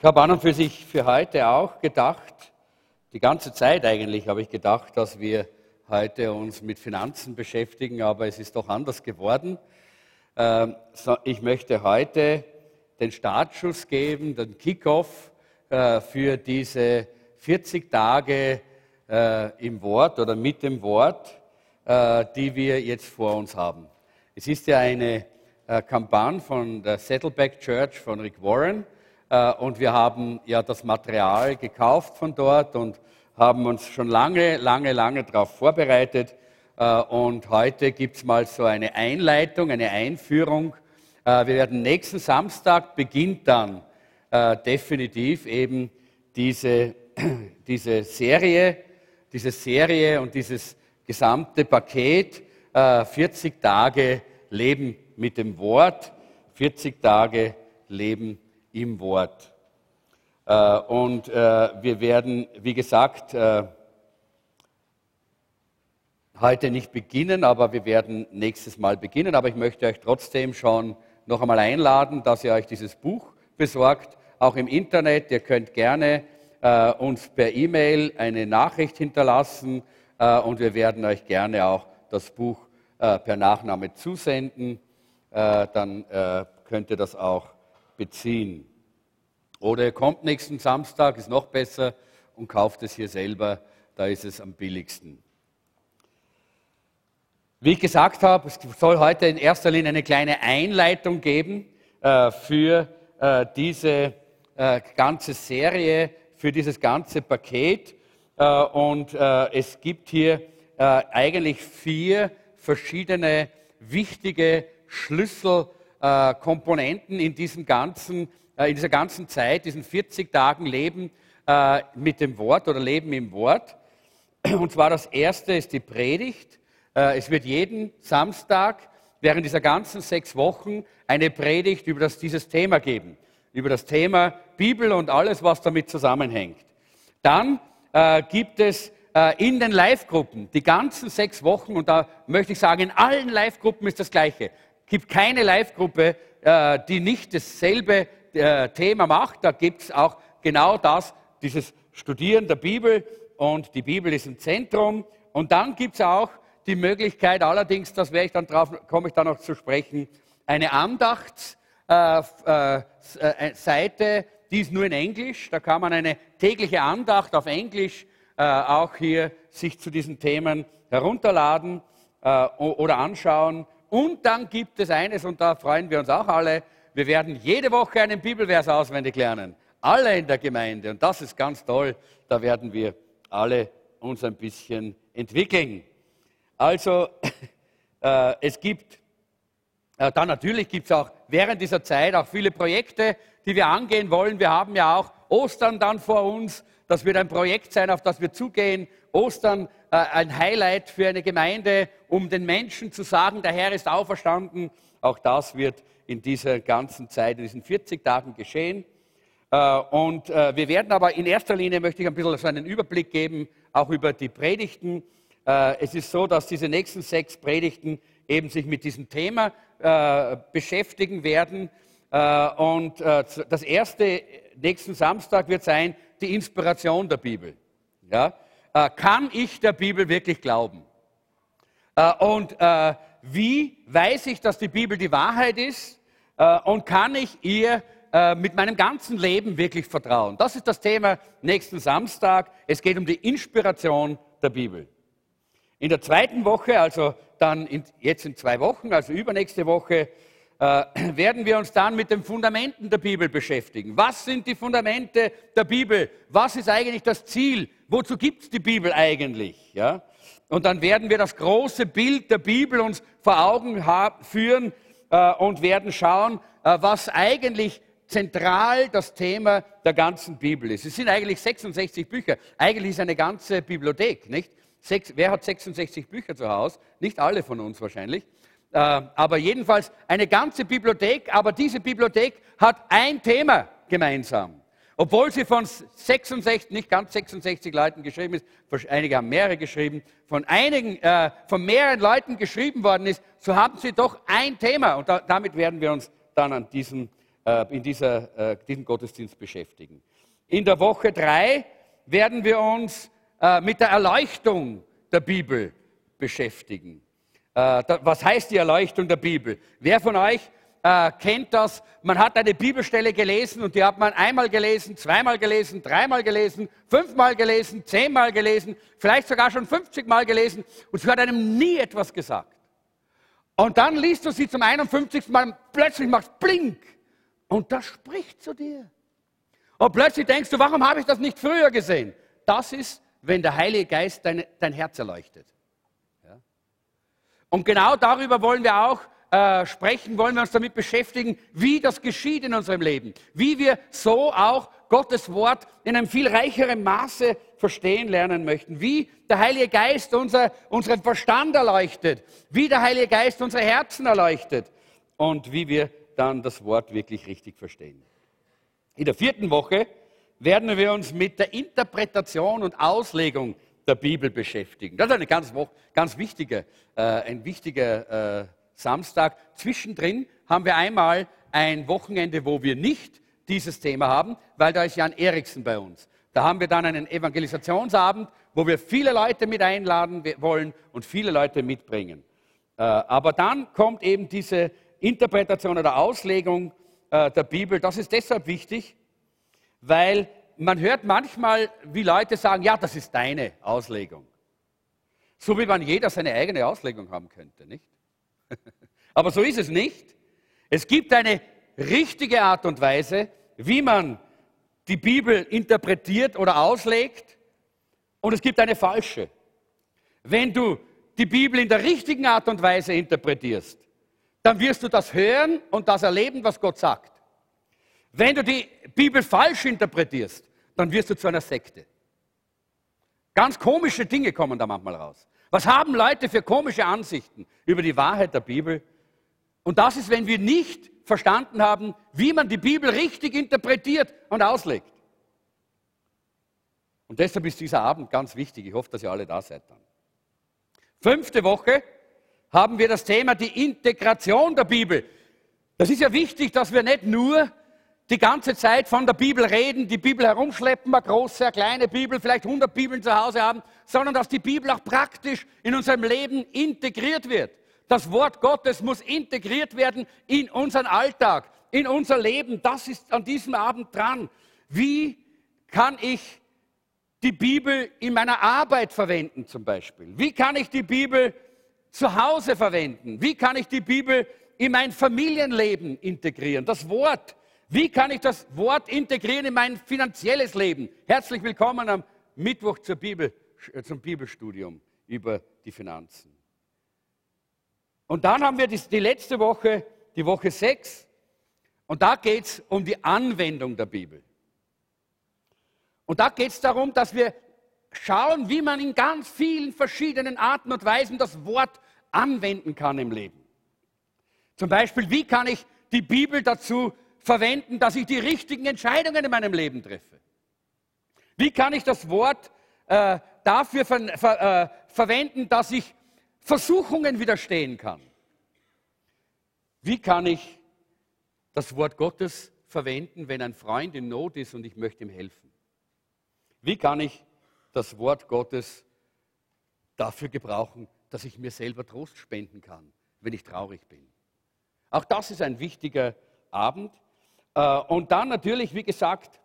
Ich habe an und für sich für heute auch gedacht, die ganze Zeit eigentlich habe ich gedacht, dass wir heute uns mit Finanzen beschäftigen, aber es ist doch anders geworden. Ähm, ich möchte heute den Startschuss geben, den Kickoff äh, für diese 40 Tage äh, im Wort oder mit dem Wort, äh, die wir jetzt vor uns haben. Es ist ja eine Kampagne von der Saddleback Church von Rick Warren und wir haben ja das Material gekauft von dort und haben uns schon lange, lange, lange darauf vorbereitet. Und heute gibt es mal so eine Einleitung, eine Einführung. Wir werden nächsten Samstag beginnt dann definitiv eben diese, diese Serie, diese Serie und dieses gesamte Paket, 40 Tage Leben mit dem Wort, 40 Tage Leben im Wort. Äh, und äh, wir werden, wie gesagt, äh, heute nicht beginnen, aber wir werden nächstes Mal beginnen. Aber ich möchte euch trotzdem schon noch einmal einladen, dass ihr euch dieses Buch besorgt, auch im Internet. Ihr könnt gerne uns per E-Mail eine Nachricht hinterlassen und wir werden euch gerne auch das Buch per Nachname zusenden. dann könnt ihr das auch beziehen. Oder ihr kommt nächsten Samstag, ist noch besser, und kauft es hier selber, da ist es am billigsten. Wie ich gesagt habe, es soll heute in erster Linie eine kleine Einleitung geben äh, für äh, diese äh, ganze Serie, für dieses ganze Paket. Äh, und äh, es gibt hier äh, eigentlich vier verschiedene wichtige Schlüsselkomponenten in diesem ganzen äh, in dieser ganzen Zeit, diesen 40 Tagen Leben äh, mit dem Wort oder Leben im Wort. Und zwar das erste ist die Predigt. Äh, es wird jeden Samstag während dieser ganzen sechs Wochen eine Predigt über das, dieses Thema geben. Über das Thema Bibel und alles, was damit zusammenhängt. Dann äh, gibt es äh, in den Live-Gruppen die ganzen sechs Wochen, und da möchte ich sagen, in allen Live-Gruppen ist das Gleiche. Gibt keine Live-Gruppe, äh, die nicht dasselbe äh, Thema macht. Da gibt es auch genau das, dieses Studieren der Bibel und die Bibel ist im Zentrum. Und dann gibt es auch die Möglichkeit, allerdings, das werde ich dann drauf, komme ich dann noch zu sprechen, eine Andachtsseite, äh, äh, die ist nur in Englisch. Da kann man eine tägliche Andacht auf Englisch äh, auch hier sich zu diesen Themen herunterladen äh, oder anschauen. Und dann gibt es eines, und da freuen wir uns auch alle, wir werden jede Woche einen Bibelvers auswendig lernen. Alle in der Gemeinde. Und das ist ganz toll. Da werden wir alle uns ein bisschen entwickeln. Also, äh, es gibt, äh, dann natürlich gibt es auch während dieser Zeit auch viele Projekte, die wir angehen wollen. Wir haben ja auch Ostern dann vor uns. Das wird ein Projekt sein, auf das wir zugehen. Ostern äh, ein Highlight für eine Gemeinde, um den Menschen zu sagen, der Herr ist auferstanden. Auch das wird in dieser ganzen Zeit, in diesen 40 Tagen geschehen. Äh, und äh, wir werden aber in erster Linie, möchte ich ein bisschen so einen Überblick geben, auch über die Predigten. Äh, es ist so, dass diese nächsten sechs Predigten eben sich mit diesem Thema beschäftigen werden. Und das erste nächsten Samstag wird sein, die Inspiration der Bibel. Ja? Kann ich der Bibel wirklich glauben? Und wie weiß ich, dass die Bibel die Wahrheit ist? Äh, und kann ich ihr äh, mit meinem ganzen Leben wirklich vertrauen? Das ist das Thema nächsten Samstag. Es geht um die Inspiration der Bibel. In der zweiten Woche, also dann in, jetzt in zwei Wochen, also übernächste Woche, äh, werden wir uns dann mit den Fundamenten der Bibel beschäftigen. Was sind die Fundamente der Bibel? Was ist eigentlich das Ziel? Wozu gibt es die Bibel eigentlich? Ja? Und dann werden wir das große Bild der Bibel uns vor Augen führen, äh, und werden schauen, äh, was eigentlich zentral das Thema der ganzen Bibel ist. Es sind eigentlich 66 Bücher. Eigentlich ist eine ganze Bibliothek, nicht? Wer hat 66 Bücher zu Hause? Nicht alle von uns wahrscheinlich. Äh, aber jedenfalls eine ganze Bibliothek. Aber diese Bibliothek hat ein Thema gemeinsam. Obwohl sie von 66, nicht ganz 66 Leuten geschrieben ist, einige haben mehrere geschrieben, von einigen, äh, von mehreren Leuten geschrieben worden ist, so haben sie doch ein Thema. Und da, damit werden wir uns dann an diesem, äh, in dieser, äh, diesem Gottesdienst beschäftigen. In der Woche drei werden wir uns äh, mit der Erleuchtung der Bibel beschäftigen. Äh, da, was heißt die Erleuchtung der Bibel? Wer von euch äh, kennt das? Man hat eine Bibelstelle gelesen und die hat man einmal gelesen, zweimal gelesen, dreimal gelesen, fünfmal gelesen, zehnmal gelesen, vielleicht sogar schon 50 Mal gelesen und sie hat einem nie etwas gesagt. Und dann liest du sie zum 51. Mal, plötzlich macht blink und das spricht zu dir. Und plötzlich denkst du, warum habe ich das nicht früher gesehen? Das ist, wenn der Heilige Geist dein, dein Herz erleuchtet. Ja? Und genau darüber wollen wir auch äh, sprechen, wollen wir uns damit beschäftigen, wie das geschieht in unserem Leben. Wie wir so auch Gottes Wort in einem viel reicheren Maße verstehen lernen möchten. Wie der Heilige Geist unser, unseren Verstand erleuchtet. Wie der Heilige Geist unsere Herzen erleuchtet. Und wie wir dann das Wort wirklich richtig verstehen. In der vierten Woche werden wir uns mit der Interpretation und Auslegung der Bibel beschäftigen. Das ist eine ganz, ganz wichtige, äh, ein wichtiger äh, Samstag. Zwischendrin haben wir einmal ein Wochenende, wo wir nicht dieses Thema haben, weil da ist Jan Eriksen bei uns. Da haben wir dann einen Evangelisationsabend, wo wir viele Leute mit einladen wollen und viele Leute mitbringen. Äh, aber dann kommt eben diese Interpretation oder Auslegung äh, der Bibel. Das ist deshalb wichtig, weil man hört manchmal, wie Leute sagen, ja, das ist deine Auslegung. So wie man jeder seine eigene Auslegung haben könnte, nicht? Aber so ist es nicht. Es gibt eine richtige Art und Weise, wie man die Bibel interpretiert oder auslegt, und es gibt eine falsche. Wenn du die Bibel in der richtigen Art und Weise interpretierst, dann wirst du das hören und das erleben, was Gott sagt. Wenn du die Bibel falsch interpretierst, dann wirst du zu einer Sekte. Ganz komische Dinge kommen da manchmal raus. Was haben Leute für komische Ansichten über die Wahrheit der Bibel? Und das ist, wenn wir nicht verstanden haben, wie man die Bibel richtig interpretiert und auslegt. Und deshalb ist dieser Abend ganz wichtig. Ich hoffe, dass ihr alle da seid dann. Fünfte Woche haben wir das Thema die Integration der Bibel. Das ist ja wichtig, dass wir nicht nur die ganze Zeit von der Bibel reden, die Bibel herumschleppen, eine große, eine kleine Bibel, vielleicht 100 Bibeln zu Hause haben, sondern dass die Bibel auch praktisch in unserem Leben integriert wird. Das Wort Gottes muss integriert werden in unseren Alltag, in unser Leben. Das ist an diesem Abend dran. Wie kann ich die Bibel in meiner Arbeit verwenden zum Beispiel? Wie kann ich die Bibel zu Hause verwenden? Wie kann ich die Bibel in mein Familienleben integrieren? Das Wort wie kann ich das Wort integrieren in mein finanzielles Leben? Herzlich willkommen am Mittwoch zur Bibel, äh, zum Bibelstudium über die Finanzen. Und dann haben wir die, die letzte Woche, die Woche 6, und da geht es um die Anwendung der Bibel. Und da geht es darum, dass wir schauen, wie man in ganz vielen verschiedenen Arten und Weisen das Wort anwenden kann im Leben. Zum Beispiel, wie kann ich die Bibel dazu verwenden, dass ich die richtigen Entscheidungen in meinem Leben treffe? Wie kann ich das Wort äh, dafür ver, ver, äh, verwenden, dass ich Versuchungen widerstehen kann? Wie kann ich das Wort Gottes verwenden, wenn ein Freund in Not ist und ich möchte ihm helfen? Wie kann ich das Wort Gottes dafür gebrauchen, dass ich mir selber Trost spenden kann, wenn ich traurig bin? Auch das ist ein wichtiger Abend. Äh, und dann natürlich, wie gesagt,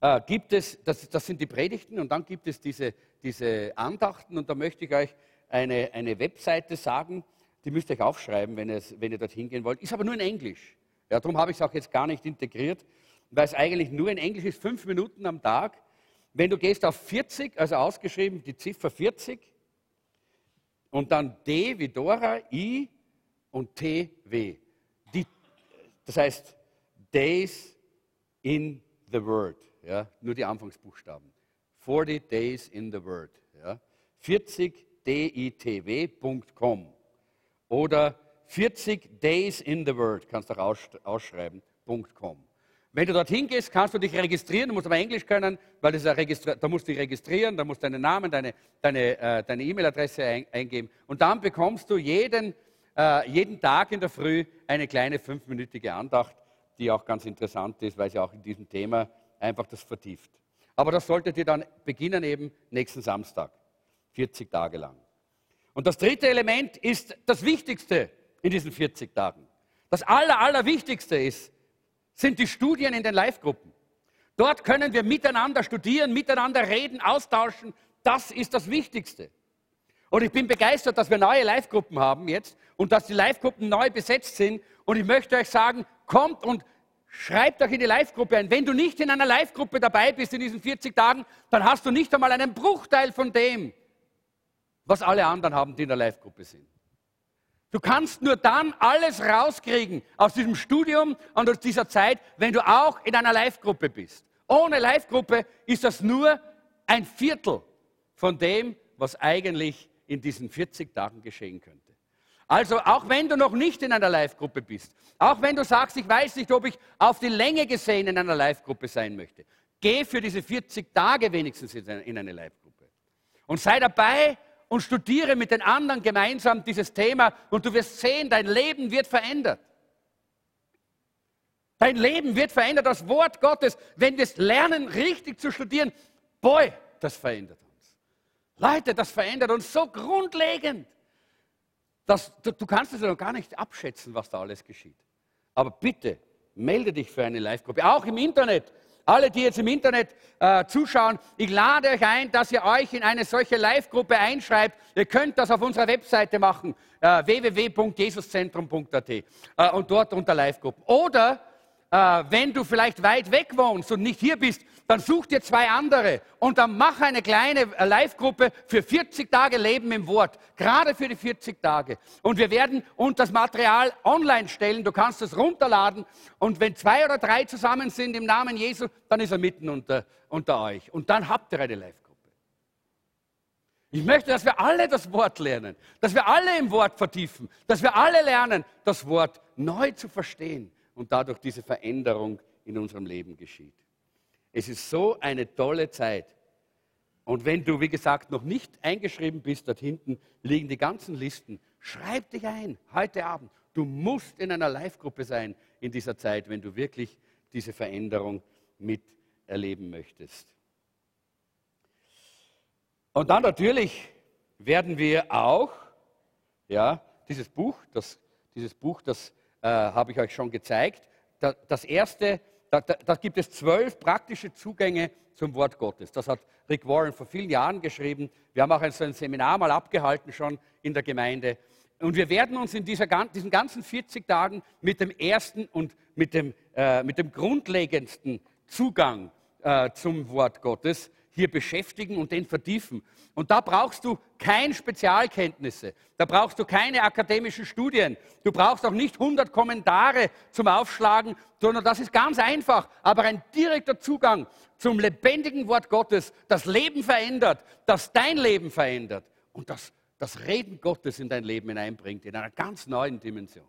äh, gibt es, das, das sind die Predigten und dann gibt es diese, diese Andachten und da möchte ich euch eine, eine Webseite sagen, die müsst ihr euch aufschreiben, wenn, es, wenn ihr dorthin gehen wollt. Ist aber nur in Englisch. Ja, darum habe ich es auch jetzt gar nicht integriert, weil es eigentlich nur in Englisch ist, fünf Minuten am Tag. Wenn du gehst auf 40, also ausgeschrieben die Ziffer 40 und dann D wie Dora, I und T, W. Das heißt, Days in the Word. Ja, nur die Anfangsbuchstaben. 40 Days in the Word. Ja. 40 ditw.com oder 40 Days in the Word, kannst du auch ausschreiben.com. Wenn du dorthin gehst, kannst du dich registrieren, du musst aber Englisch können, weil das da musst du dich registrieren, da musst du deinen Namen, deine E-Mail-Adresse äh, ein, eingeben und dann bekommst du jeden äh, jeden Tag in der Früh eine kleine fünfminütige Andacht die auch ganz interessant ist, weil sie auch in diesem Thema einfach das vertieft. Aber das solltet ihr dann beginnen eben nächsten Samstag, 40 Tage lang. Und das dritte Element ist das Wichtigste in diesen 40 Tagen. Das Aller, Allerwichtigste ist, sind die Studien in den Live-Gruppen. Dort können wir miteinander studieren, miteinander reden, austauschen. Das ist das Wichtigste. Und ich bin begeistert, dass wir neue Live-Gruppen haben jetzt und dass die Live-Gruppen neu besetzt sind. Und ich möchte euch sagen, kommt und schreibt euch in die Live-Gruppe ein. Wenn du nicht in einer Live-Gruppe dabei bist in diesen 40 Tagen, dann hast du nicht einmal einen Bruchteil von dem, was alle anderen haben, die in der Live-Gruppe sind. Du kannst nur dann alles rauskriegen aus diesem Studium und aus dieser Zeit, wenn du auch in einer Live-Gruppe bist. Ohne Live-Gruppe ist das nur ein Viertel von dem, was eigentlich in diesen 40 Tagen geschehen könnte. Also auch wenn du noch nicht in einer Live-Gruppe bist, auch wenn du sagst, ich weiß nicht, ob ich auf die Länge gesehen in einer Live-Gruppe sein möchte, geh für diese 40 Tage wenigstens in eine Live-Gruppe und sei dabei und studiere mit den anderen gemeinsam dieses Thema und du wirst sehen, dein Leben wird verändert. Dein Leben wird verändert, das Wort Gottes, wenn wir es lernen, richtig zu studieren. Boy, das verändert. Leute, das verändert uns so grundlegend. Dass, du, du kannst es ja noch gar nicht abschätzen, was da alles geschieht. Aber bitte, melde dich für eine Live-Gruppe, auch im Internet. Alle, die jetzt im Internet äh, zuschauen, ich lade euch ein, dass ihr euch in eine solche Live-Gruppe einschreibt. Ihr könnt das auf unserer Webseite machen, äh, www.jesuszentrum.at äh, und dort unter Live-Gruppen. Oder äh, wenn du vielleicht weit weg wohnst und nicht hier bist, dann such dir zwei andere und dann mach eine kleine äh, Live-Gruppe für 40 Tage Leben im Wort, gerade für die 40 Tage. Und wir werden uns das Material online stellen, du kannst es runterladen und wenn zwei oder drei zusammen sind im Namen Jesu, dann ist er mitten unter, unter euch und dann habt ihr eine Live-Gruppe. Ich möchte, dass wir alle das Wort lernen, dass wir alle im Wort vertiefen, dass wir alle lernen, das Wort neu zu verstehen und dadurch diese Veränderung in unserem Leben geschieht. Es ist so eine tolle Zeit. Und wenn du, wie gesagt, noch nicht eingeschrieben bist, dort hinten liegen die ganzen Listen. Schreib dich ein, heute Abend. Du musst in einer Live-Gruppe sein in dieser Zeit, wenn du wirklich diese Veränderung miterleben möchtest. Und dann natürlich werden wir auch, ja, dieses Buch, das, dieses Buch, das äh, habe ich euch schon gezeigt. Da, das erste, da, da, da, gibt es zwölf praktische Zugänge zum Wort Gottes. Das hat Rick Warren vor vielen Jahren geschrieben. Wir haben auch ein, so ein Seminar mal abgehalten schon in der Gemeinde. Und wir werden uns in dieser, diesen ganzen 40 Tagen mit dem ersten und mit dem, äh, mit dem grundlegendsten Zugang äh, zum Wort Gottes hier beschäftigen und den vertiefen. Und da brauchst du keine Spezialkenntnisse, da brauchst du keine akademischen Studien, du brauchst auch nicht 100 Kommentare zum Aufschlagen, sondern das ist ganz einfach, aber ein direkter Zugang zum lebendigen Wort Gottes, das Leben verändert, das dein Leben verändert und das das Reden Gottes in dein Leben hineinbringt, in einer ganz neuen Dimension.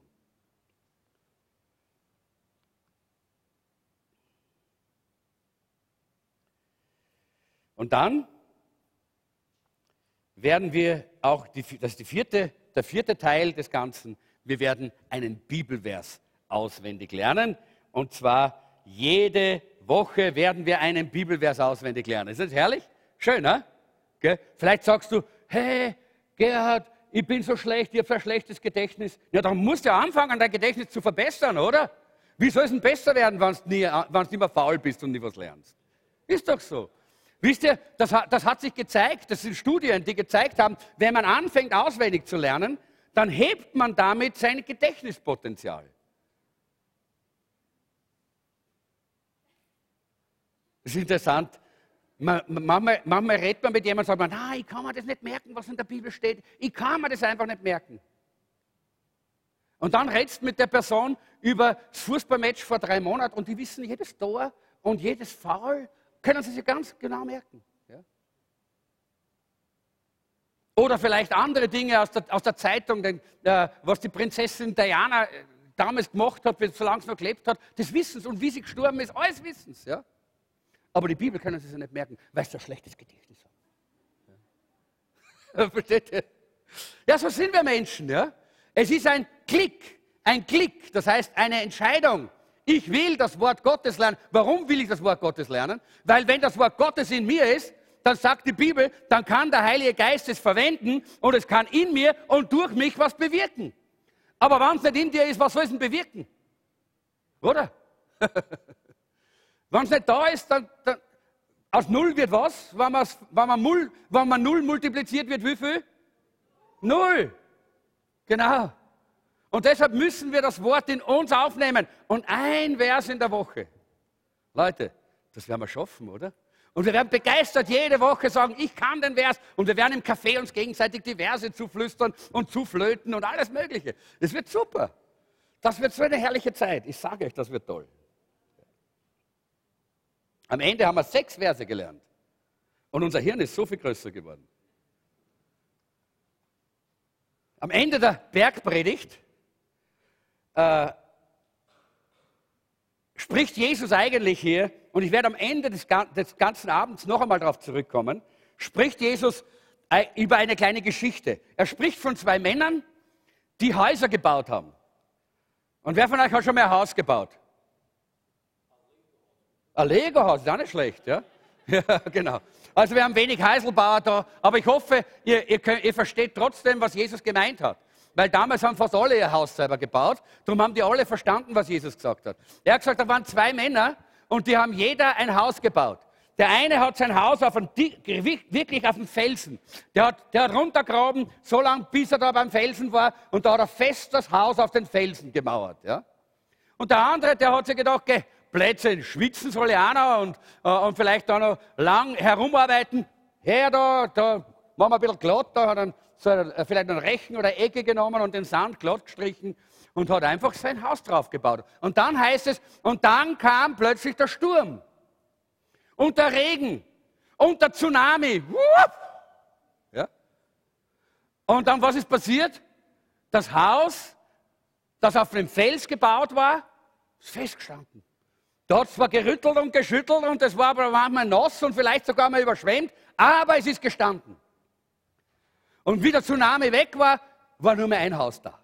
Und dann werden wir auch, die, das ist die vierte, der vierte Teil des Ganzen, wir werden einen Bibelvers auswendig lernen. Und zwar jede Woche werden wir einen Bibelvers auswendig lernen. Ist das herrlich? Schön, ne? Gell? Vielleicht sagst du, hey, Gerhard, ich bin so schlecht, ich habe so ein schlechtes Gedächtnis. Ja, dann musst du ja anfangen, dein Gedächtnis zu verbessern, oder? Wie soll es denn besser werden, wenn du nie, nie mehr faul bist und nie was lernst? Ist doch so. Wisst ihr, das, das hat sich gezeigt, das sind Studien, die gezeigt haben, wenn man anfängt auswendig zu lernen, dann hebt man damit sein Gedächtnispotenzial. Das ist interessant. Manchmal, manchmal redet man mit jemandem und sagt, man, ich kann mir das nicht merken, was in der Bibel steht. Ich kann mir das einfach nicht merken. Und dann redest du mit der Person über das Fußballmatch vor drei Monaten und die wissen jedes Tor und jedes Foul können Sie sich ganz genau merken. Ja? Oder vielleicht andere Dinge aus der, aus der Zeitung, denn, äh, was die Prinzessin Diana äh, damals gemacht hat, solange sie noch gelebt hat, das wissen sie. Und wie sie gestorben ist, alles wissen sie. Ja? Aber die Bibel können sie sich nicht merken, weil sie ein schlechtes Gedächtnis haben. Ja. Versteht ihr? Ja, so sind wir Menschen. Ja? Es ist ein Klick, ein Klick, das heißt eine Entscheidung Ich will das Wort Gottes lernen. Warum will ich das Wort Gottes lernen? Weil wenn das Wort Gottes in mir ist, dann sagt die Bibel, dann kann der Heilige Geist es verwenden und es kann in mir und durch mich was bewirken. Aber wenn es nicht in dir ist, was soll es denn bewirken? Oder? wenn es nicht da ist, dann, dann, aus Null wird was? Wenn, wenn, man Null, wenn man Null multipliziert wird, wie viel? Null. Genau. Und deshalb müssen wir das Wort in uns aufnehmen. Und ein Vers in der Woche. Leute, das werden wir schaffen, oder? Und wir werden begeistert jede Woche sagen, ich kann den Vers. Und wir werden im Café uns gegenseitig die Verse zuflüstern und zuflöten und alles Mögliche. Es wird super. Das wird so eine herrliche Zeit. Ich sage euch, das wird toll. Am Ende haben wir sechs Verse gelernt. Und unser Hirn ist so viel größer geworden. Am Ende der Bergpredigt äh, spricht Jesus eigentlich hier, und ich werde am Ende des, des ganzen Abends noch einmal darauf zurückkommen, spricht Jesus äh, über eine kleine Geschichte. Er spricht von zwei Männern, die Häuser gebaut haben. Und wer von euch hat schon mal ein Haus gebaut? Ein Lego-Haus, ist auch nicht schlecht, ja? Ja, genau. Also wir haben wenig Heiselbauer da, aber ich hoffe, ihr, ihr, könnt, ihr versteht trotzdem, was Jesus gemeint hat. Weil damals haben fast alle ihr Haus selber gebaut. Darum haben die alle verstanden, was Jesus gesagt hat. Er hat gesagt, da waren zwei Männer und die haben jeder ein Haus gebaut. Der eine hat sein Haus auf einen, wirklich auf dem Felsen. Der hat, der hat runtergraben, so lange, bis er da beim Felsen war. Und da hat er fest das Haus auf den Felsen gemauert. Ja? Und der andere, der hat sich gedacht, geh, Plätze schwitzen soll ich auch noch und, äh, und vielleicht auch noch lang herumarbeiten. Her da, da machen wir ein bisschen glatt, da hat er so ein, vielleicht einen Rechen oder Ecke genommen und den Sand glatt gestrichen und hat einfach sein Haus drauf gebaut. Und dann heißt es, und dann kam plötzlich der Sturm und der Regen und der Tsunami. Ja? Und dann, was ist passiert? Das Haus, das auf dem Fels gebaut war, ist festgestanden. Da zwar gerüttelt und geschüttelt und es war aber manchmal nass und vielleicht sogar mal überschwemmt, aber es ist gestanden. Und wie der Tsunami weg war, war nur mehr ein Haus da.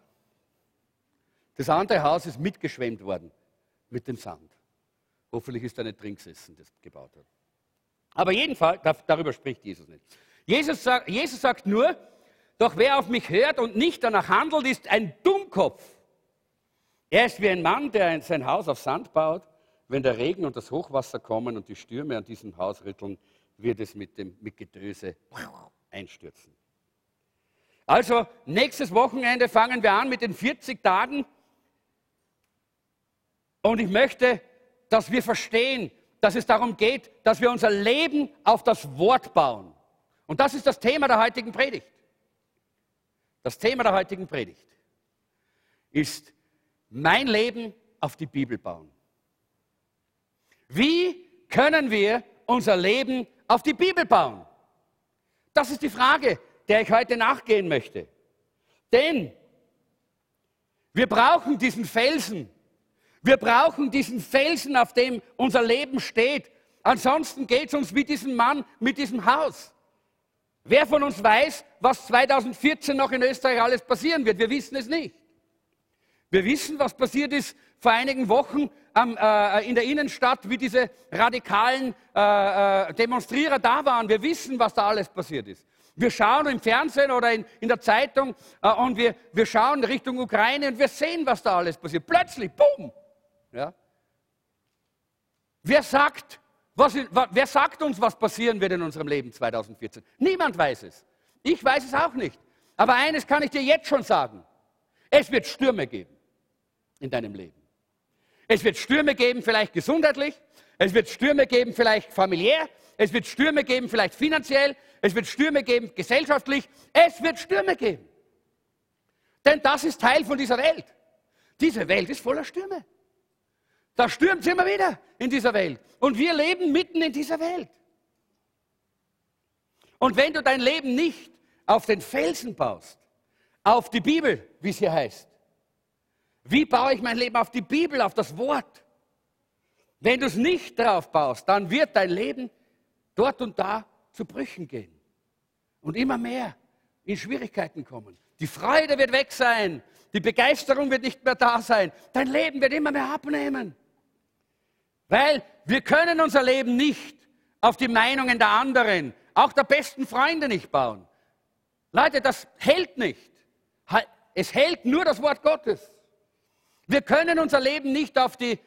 Das andere Haus ist mitgeschwemmt worden mit dem Sand. Hoffentlich ist er nicht drin gesessen, das gebaut hat. Aber jedenfalls, darüber spricht Jesus nicht. Jesus sagt, Jesus sagt nur, doch wer auf mich hört und nicht danach handelt, ist ein Dummkopf. Er ist wie ein Mann, der sein Haus auf Sand baut. Wenn der Regen und das Hochwasser kommen und die Stürme an diesem Haus rütteln, wird es mit dem mit Gedöse einstürzen. Also, nächstes Wochenende fangen wir an mit den 40 Tagen. Und ich möchte, dass wir verstehen, dass es darum geht, dass wir unser Leben auf das Wort bauen. Und das ist das Thema der heutigen Predigt. Das Thema der heutigen Predigt ist mein Leben auf die Bibel bauen. Wie können wir unser Leben auf die Bibel bauen? Das ist die Frage, der ich heute nachgehen möchte. Denn wir brauchen diesen Felsen. Wir brauchen diesen Felsen, auf dem unser Leben steht. Ansonsten geht es uns wie diesem Mann mit diesem Haus. Wer von uns weiß, was 2014 noch in Österreich alles passieren wird? Wir wissen es nicht. Wir wissen, was passiert ist vor einigen Wochen ähm, äh, in der Innenstadt, wie diese radikalen äh, äh, Demonstrierer da waren. Wir wissen, was da alles passiert ist. Wir schauen im Fernsehen oder in, in der Zeitung äh, und wir, wir schauen Richtung Ukraine und wir sehen, was da alles passiert. Plötzlich, boom! Ja? Wer, sagt, was, wer sagt uns, was passieren wird in unserem Leben 2014? Niemand weiß es. Ich weiß es auch nicht. Aber eines kann ich dir jetzt schon sagen. Es wird Stürme geben in deinem Leben. Es wird Stürme geben, vielleicht gesundheitlich. Es wird Stürme geben, vielleicht familiär. Es wird Stürme geben, vielleicht finanziell. Es wird Stürme geben, gesellschaftlich. Es wird Stürme geben. Denn das ist Teil von dieser Welt. Diese Welt ist voller Stürme. Da stürmt es immer wieder in dieser Welt. Und wir leben mitten in dieser Welt. Und wenn du dein Leben nicht auf den Felsen baust, auf die Bibel, wie es hier heißt, wie baue ich mein Leben auf die Bibel, auf das Wort? Wenn du es nicht drauf baust, dann wird dein Leben dort und da zu Brüchen gehen und immer mehr in Schwierigkeiten kommen. Die Freude wird weg sein, die Begeisterung wird nicht mehr da sein, dein Leben wird immer mehr abnehmen. Weil wir können unser Leben nicht auf die Meinungen der anderen, auch der besten Freunde nicht bauen. Leute, das hält nicht. Es hält nur das Wort Gottes. Wir können unser Leben nicht auf die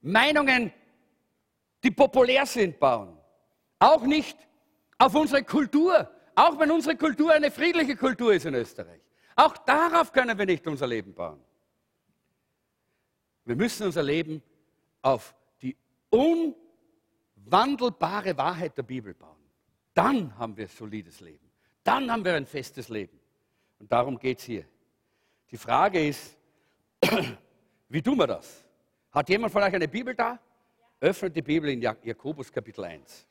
Meinungen, die populär sind, bauen. Auch nicht auf unsere Kultur. Auch wenn unsere Kultur eine friedliche Kultur ist in Österreich. Auch darauf können wir nicht unser Leben bauen. Wir müssen unser Leben auf unwandelbare Wahrheit der Bibel bauen. Dann haben wir ein solides Leben. Dann haben wir ein festes Leben. Und darum geht es hier. Die Frage ist, wie tun wir das? Hat jemand von euch eine Bibel da? Öffnet die Bibel in Jakobus Kapitel 1.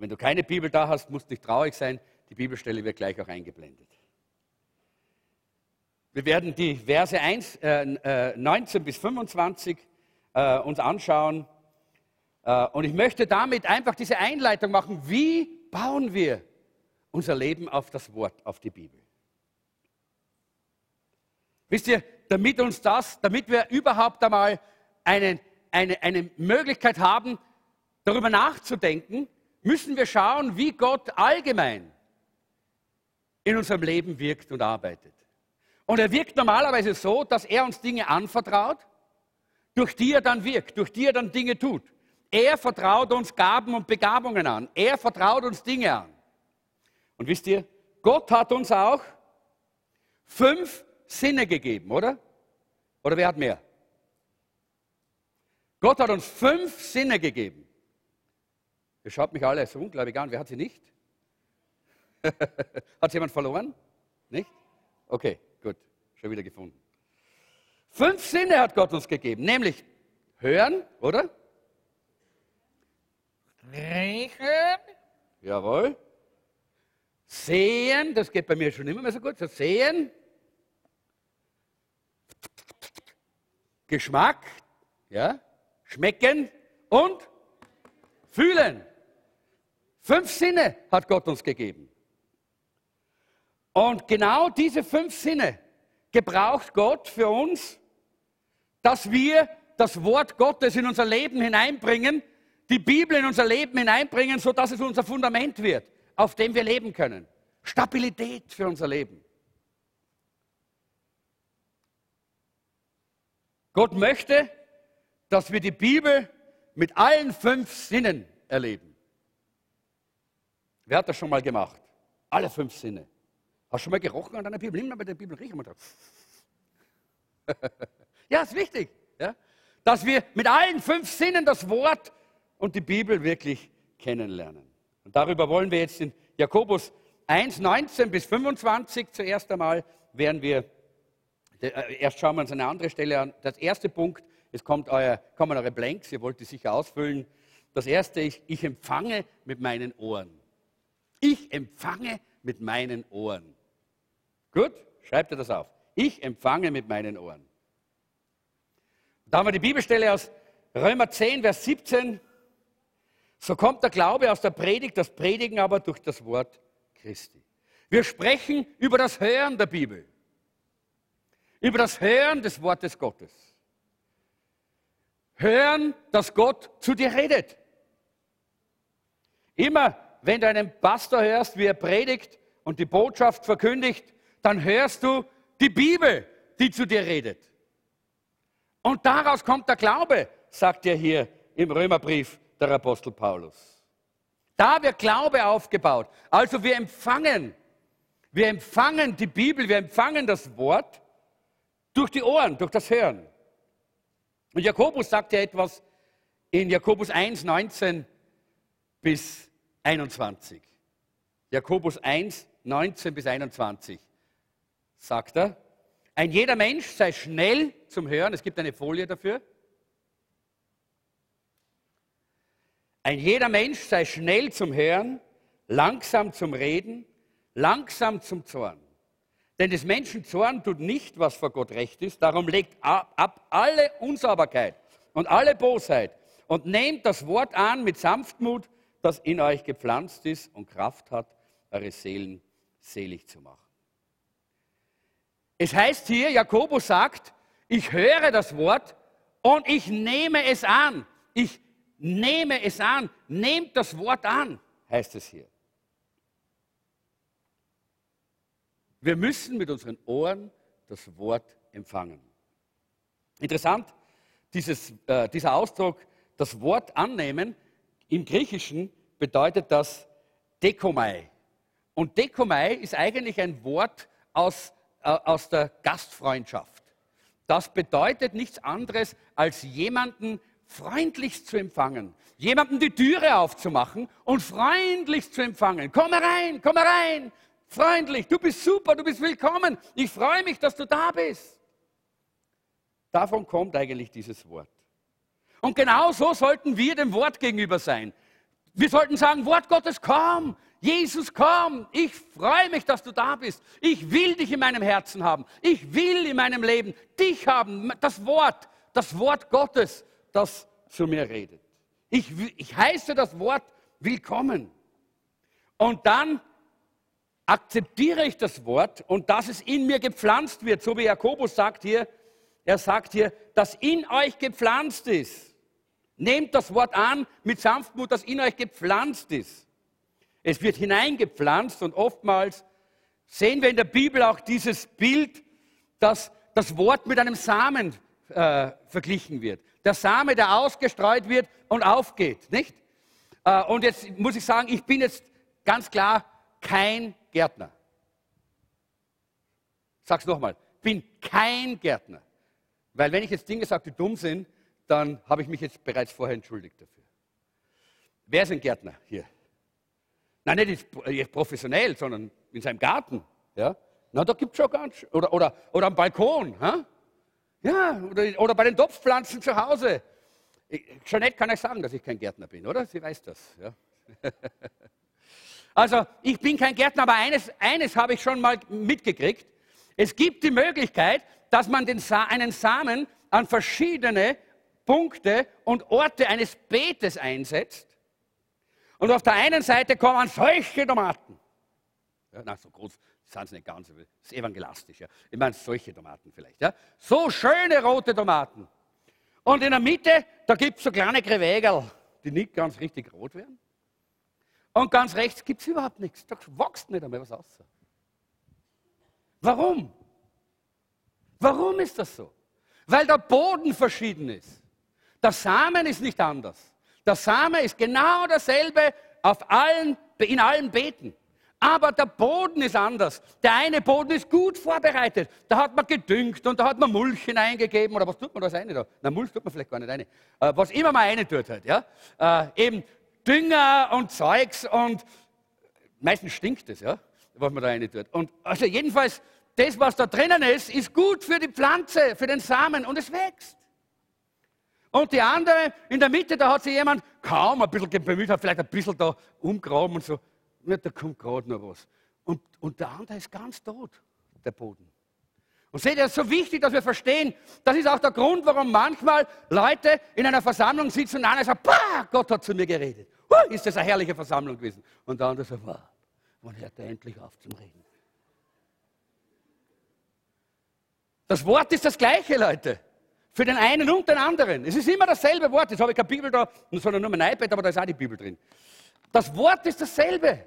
Wenn du keine Bibel da hast, musst du nicht traurig sein. Die Bibelstelle wird gleich auch eingeblendet. Wir werden die Verse 1, äh, 19 äh, bis 25 äh, uns anschauen. Äh, und ich möchte damit einfach diese Einleitung machen. Wie bauen wir unser Leben auf das Wort, auf die Bibel? Wisst ihr, damit uns das, damit wir überhaupt einmal eine, eine, eine Möglichkeit haben, darüber nachzudenken, müssen wir schauen, wie Gott allgemein in unserem Leben wirkt und arbeitet. Und er wirkt normalerweise so, dass er uns Dinge anvertraut durch die er dann wirkt, durch die er dann Dinge tut. Er vertraut uns Gaben und Begabungen an. Er vertraut uns Dinge an. Und wisst ihr, Gott hat uns auch fünf Sinne gegeben, oder? Oder wer hat mehr? Gott hat uns fünf Sinne gegeben. Ihr schaut mich alle so unglaublich an. Wer hat sie nicht? hat jemand verloren? Nicht? Okay, gut. Schon wieder gefunden. Fünf Sinne hat Gott uns gegeben, nämlich hören, oder? Riechen. Jawohl. Sehen, das geht bei mir schon immer mehr so gut. So sehen. Geschmack, ja, schmecken und fühlen. Fünf Sinne hat Gott uns gegeben. Und genau diese fünf Sinne gebraucht Gott für uns, dass wir das Wort Gottes in unser Leben hineinbringen, die Bibel in unser Leben hineinbringen, sodass es unser Fundament wird, auf dem wir leben können. Stabilität für unser Leben. Gott möchte, dass wir die Bibel mit allen fünf Sinnen erleben. Wer hat das schon mal gemacht? Alle fünf Sinne. Hast du schon mal gerochen an deiner Bibel? Nimm mal bei der Bibel, riech mal drauf. Ja, ist wichtig, ja? dass wir mit allen fünf Sinnen das Wort und die Bibel wirklich kennenlernen. Und darüber wollen wir jetzt in Jakobus 1, 19 bis 25 zuerst einmal, werden wir, äh, erst schauen wir uns eine andere Stelle an. Das erste Punkt, es kommt euer, kommen eure Blanks, ihr wollt die sicher ausfüllen. Das erste ist, ich empfange mit meinen Ohren. Ich empfange mit meinen Ohren. Gut, schreibt ihr das auf. Ich empfange mit meinen Ohren. Da haben wir die Bibelstelle aus Römer 10, Vers 17. So kommt der Glaube aus der Predigt, das Predigen aber durch das Wort Christi. Wir sprechen über das Hören der Bibel, über das Hören des Wortes Gottes. Hören, dass Gott zu dir redet. Immer wenn du einen Pastor hörst, wie er predigt und die Botschaft verkündigt, dann hörst du die Bibel, die zu dir redet. Und daraus kommt der Glaube, sagt er hier im Römerbrief der Apostel Paulus. Da wird Glaube aufgebaut. Also wir empfangen, wir empfangen die Bibel, wir empfangen das Wort durch die Ohren, durch das Hören. Und Jakobus sagt ja etwas in Jakobus 1, 19 bis 21. Jakobus 1, 19 bis 21 sagt er, ein jeder Mensch sei schnell zum Hören. Es gibt eine Folie dafür. Ein jeder Mensch sei schnell zum Hören, langsam zum Reden, langsam zum Zorn. Denn des Menschen Zorn tut nicht, was vor Gott recht ist. Darum legt ab, ab alle Unsauberkeit und alle Bosheit und nehmt das Wort an mit Sanftmut, das in euch gepflanzt ist und Kraft hat, eure Seelen selig zu machen. Es heißt hier, Jakobus sagt, ich höre das Wort Und ich nehme es an. Ich nehme es an. Nehmt das Wort an, heißt es hier. Wir müssen mit unseren Ohren das Wort empfangen. Interessant, dieses, äh, dieser Ausdruck, das Wort annehmen, im Griechischen bedeutet das Dekomai. Und Dekomai ist eigentlich ein Wort aus, äh, aus der Gastfreundschaft. Das bedeutet nichts anderes, als jemanden freundlichst zu empfangen, jemanden die Türe aufzumachen und freundlichst zu empfangen. Komm rein, komm rein, freundlich, du bist super, du bist willkommen. Ich freue mich, dass du da bist. Davon kommt eigentlich dieses Wort. Und genau so sollten wir dem Wort gegenüber sein. Wir sollten sagen, Wort Gottes, komm, Jesus, komm, ich freue mich, dass du da bist. Ich will dich in meinem Herzen haben. Ich will in meinem Leben dich haben, das Wort, das Wort Gottes, das zu mir redet. Ich, ich heiße das Wort willkommen. Und dann akzeptiere ich das Wort und dass es in mir gepflanzt wird, so wie Jakobus sagt hier, er sagt hier, dass in euch gepflanzt ist. Nehmt das Wort an mit Sanftmut, das in euch gepflanzt ist. Es wird hineingepflanzt und oftmals sehen wir in der Bibel auch dieses Bild, dass das Wort mit einem Samen äh, verglichen wird. Der Same, der ausgestreut wird und aufgeht, nicht? Äh, und jetzt muss ich sagen, ich bin jetzt ganz klar kein Gärtner. Sag's nochmal, bin kein Gärtner. Weil wenn ich jetzt Dinge sage, die dumm sind, dann habe ich mich jetzt bereits vorher entschuldigt dafür. Wer ist ein Gärtner hier? Nein, nicht professionell, sondern in seinem Garten. Ja? Na, da gibt es schon ganz, oder, oder, oder am Balkon. Ha? Ja, oder, oder bei den Topfpflanzen zu Hause. Jeanette kann euch sagen, dass ich kein Gärtner bin, oder? Sie weiß das. Ja? also, ich bin kein Gärtner, aber eines, eines habe ich schon mal mitgekriegt. Es gibt die Möglichkeit, dass man den einen Samen an verschiedene Punkte und Orte eines Beetes einsetzt. Und auf der einen Seite kommen solche Tomaten. Ja, na, so groß sind sie nicht ganz, das ist evangelistisch. Ja. Ich meine, solche Tomaten vielleicht. Ja. So schöne rote Tomaten. Und in der Mitte, da gibt es so kleine Krewägerl, die nicht ganz richtig rot werden. Und ganz rechts gibt es überhaupt nichts. Da wächst nicht einmal was aus. Warum? Warum ist das so? Weil der Boden verschieden ist. Der Samen ist nicht anders. Der Same ist genau dasselbe auf allen, in allen Beeten. Aber der Boden ist anders. Der eine Boden ist gut vorbereitet. Da hat man gedüngt und da hat man Mulch hineingegeben. Oder was tut man da rein? Da? Na, Mulch tut man vielleicht gar nicht rein. Äh, was immer man rein tut halt. Ja? Äh, eben Dünger und Zeugs und meistens stinkt es, ja, was man da rein tut. Und also jedenfalls das, was da drinnen ist, ist gut für die Pflanze, für den Samen und es wächst. Und die andere in der Mitte, da hat sich jemand kaum ein bisschen bemüht, hat vielleicht ein bisschen da umgraben und so. Ja, da kommt gerade noch was. Und, und der andere ist ganz tot, der Boden. Und seht ihr, es ist so wichtig, dass wir verstehen, das ist auch der Grund, warum manchmal Leute in einer Versammlung sitzen und einer sagt, Gott hat zu mir geredet. Huh, ist das eine herrliche Versammlung gewesen. Und der andere sagt, wow, wann hört er endlich auf zum Reden? Das Wort ist das gleiche, Leute. Für den einen und den anderen. Es ist immer dasselbe Wort. Jetzt habe ich keine Bibel da, sondern nur mein iPad, aber da ist auch die Bibel drin. Das Wort ist dasselbe.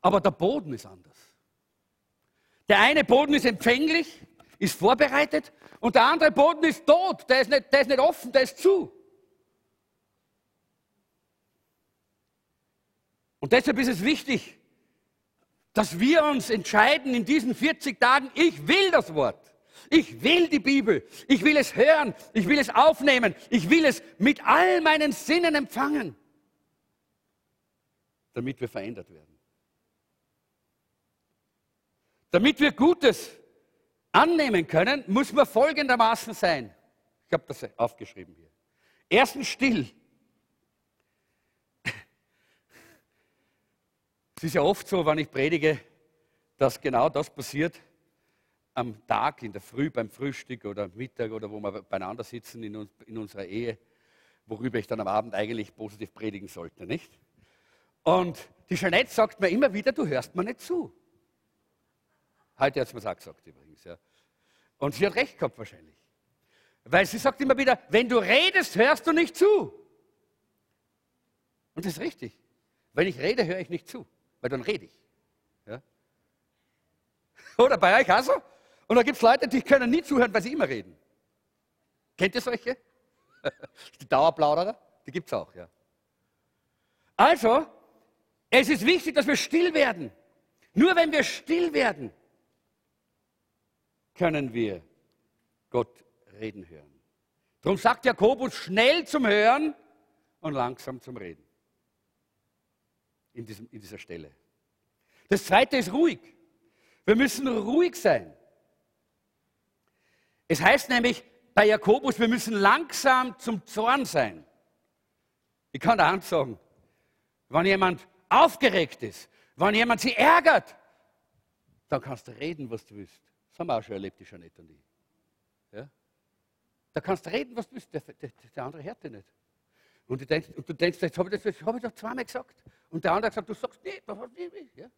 Aber der Boden ist anders. Der eine Boden ist empfänglich, ist vorbereitet und der andere Boden ist tot, der ist nicht, der ist nicht offen, der ist zu. Und deshalb ist es wichtig, dass wir uns entscheiden in diesen 40 Tagen, ich will das Wort. Ich will die Bibel. Ich will es hören. Ich will es aufnehmen. Ich will es mit all meinen Sinnen empfangen, damit wir verändert werden. Damit wir Gutes annehmen können, muss man folgendermaßen sein. Ich habe das aufgeschrieben hier. Erstens still. Es ist ja oft so, wenn ich predige, dass genau das passiert am Tag, in der Früh, beim Frühstück oder Mittag oder wo wir beieinander sitzen in, uns, in unserer Ehe, worüber ich dann am Abend eigentlich positiv predigen sollte, nicht? Und die Jeanette sagt mir immer wieder, du hörst mir nicht zu. Heute hat sie mir auch gesagt übrigens. Ja. Und sie hat recht gehabt wahrscheinlich. Weil sie sagt immer wieder, wenn du redest, hörst du nicht zu. Und das ist richtig. Wenn ich rede, höre ich nicht zu, weil dann rede ich. Ja? Oder bei euch auch so? Und da gibt es Leute, die können nie zuhören, weil sie immer reden. Kennt ihr solche? Die Dauerplauderer? Die gibt es auch, ja. Also, es ist wichtig, dass wir still werden. Nur wenn wir still werden, können wir Gott reden hören. Darum sagt Jakobus schnell zum Hören und langsam zum Reden. In, diesem, in dieser Stelle. Das zweite ist ruhig. Wir müssen ruhig sein. Es heißt nämlich bei Jakobus, wir müssen langsam zum Zorn sein. Ich kann da sagen, wenn jemand aufgeregt ist, wenn jemand sie ärgert, dann kannst du reden, was du willst. Das haben wir auch schon erlebt, die Jeanette und ich. Ja? Da kannst du reden, was du willst, der, der, der andere hört dich nicht. Und du denkst, und du denkst jetzt habe ich das ich doch zweimal gesagt. Und der andere gesagt, du sagst nicht, nee, ja?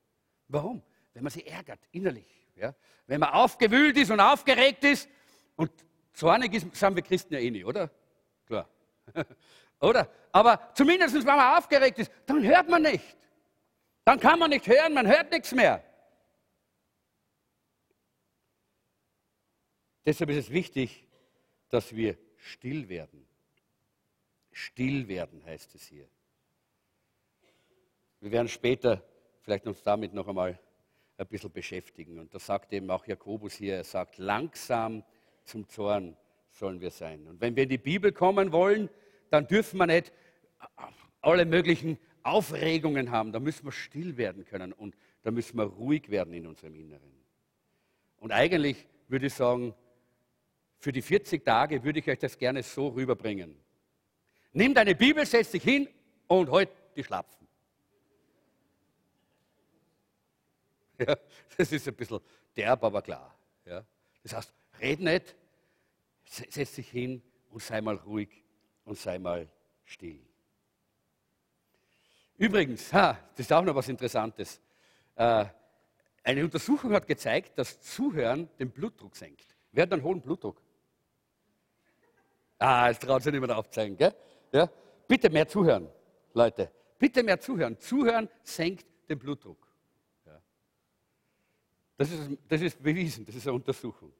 Warum? Wenn man sie ärgert, innerlich. Ja? Wenn man aufgewühlt ist und aufgeregt ist und zornig ist, sind wir Christen ja eh nicht, oder? Klar. oder? Aber zumindest, wenn man aufgeregt ist, dann hört man nicht. Dann kann man nicht hören, man hört nichts mehr. Deshalb ist es wichtig, dass wir still werden. Still werden heißt es hier. Wir werden später vielleicht uns damit noch einmal ein bisschen beschäftigen. Und das sagt eben auch Jakobus hier. Er sagt, langsam zum Zorn sollen wir sein. Und wenn wir in die Bibel kommen wollen, dann dürfen wir nicht alle möglichen Aufregungen haben. Da müssen wir still werden können und da müssen wir ruhig werden in unserem Inneren. Und eigentlich würde ich sagen, für die 40 Tage würde ich euch das gerne so rüberbringen. Nimm deine Bibel, setz dich hin und halt die Schlapfen. Ja, das ist ein bisschen derb, aber klar. Ja. Das heißt, red nicht, setz dich hin und sei mal ruhig und sei mal still. Übrigens, ha, das ist auch noch was Interessantes. Äh, eine Untersuchung hat gezeigt, dass Zuhören den Blutdruck senkt. Wer hat einen hohen Blutdruck? Ah, es traut sich mehr aufzeigen, gell? Ja? Bitte mehr zuhören, Leute. Bitte mehr zuhören. Zuhören senkt den Blutdruck. Das, ist, das ist bewiesen, das ist eine Untersuchung.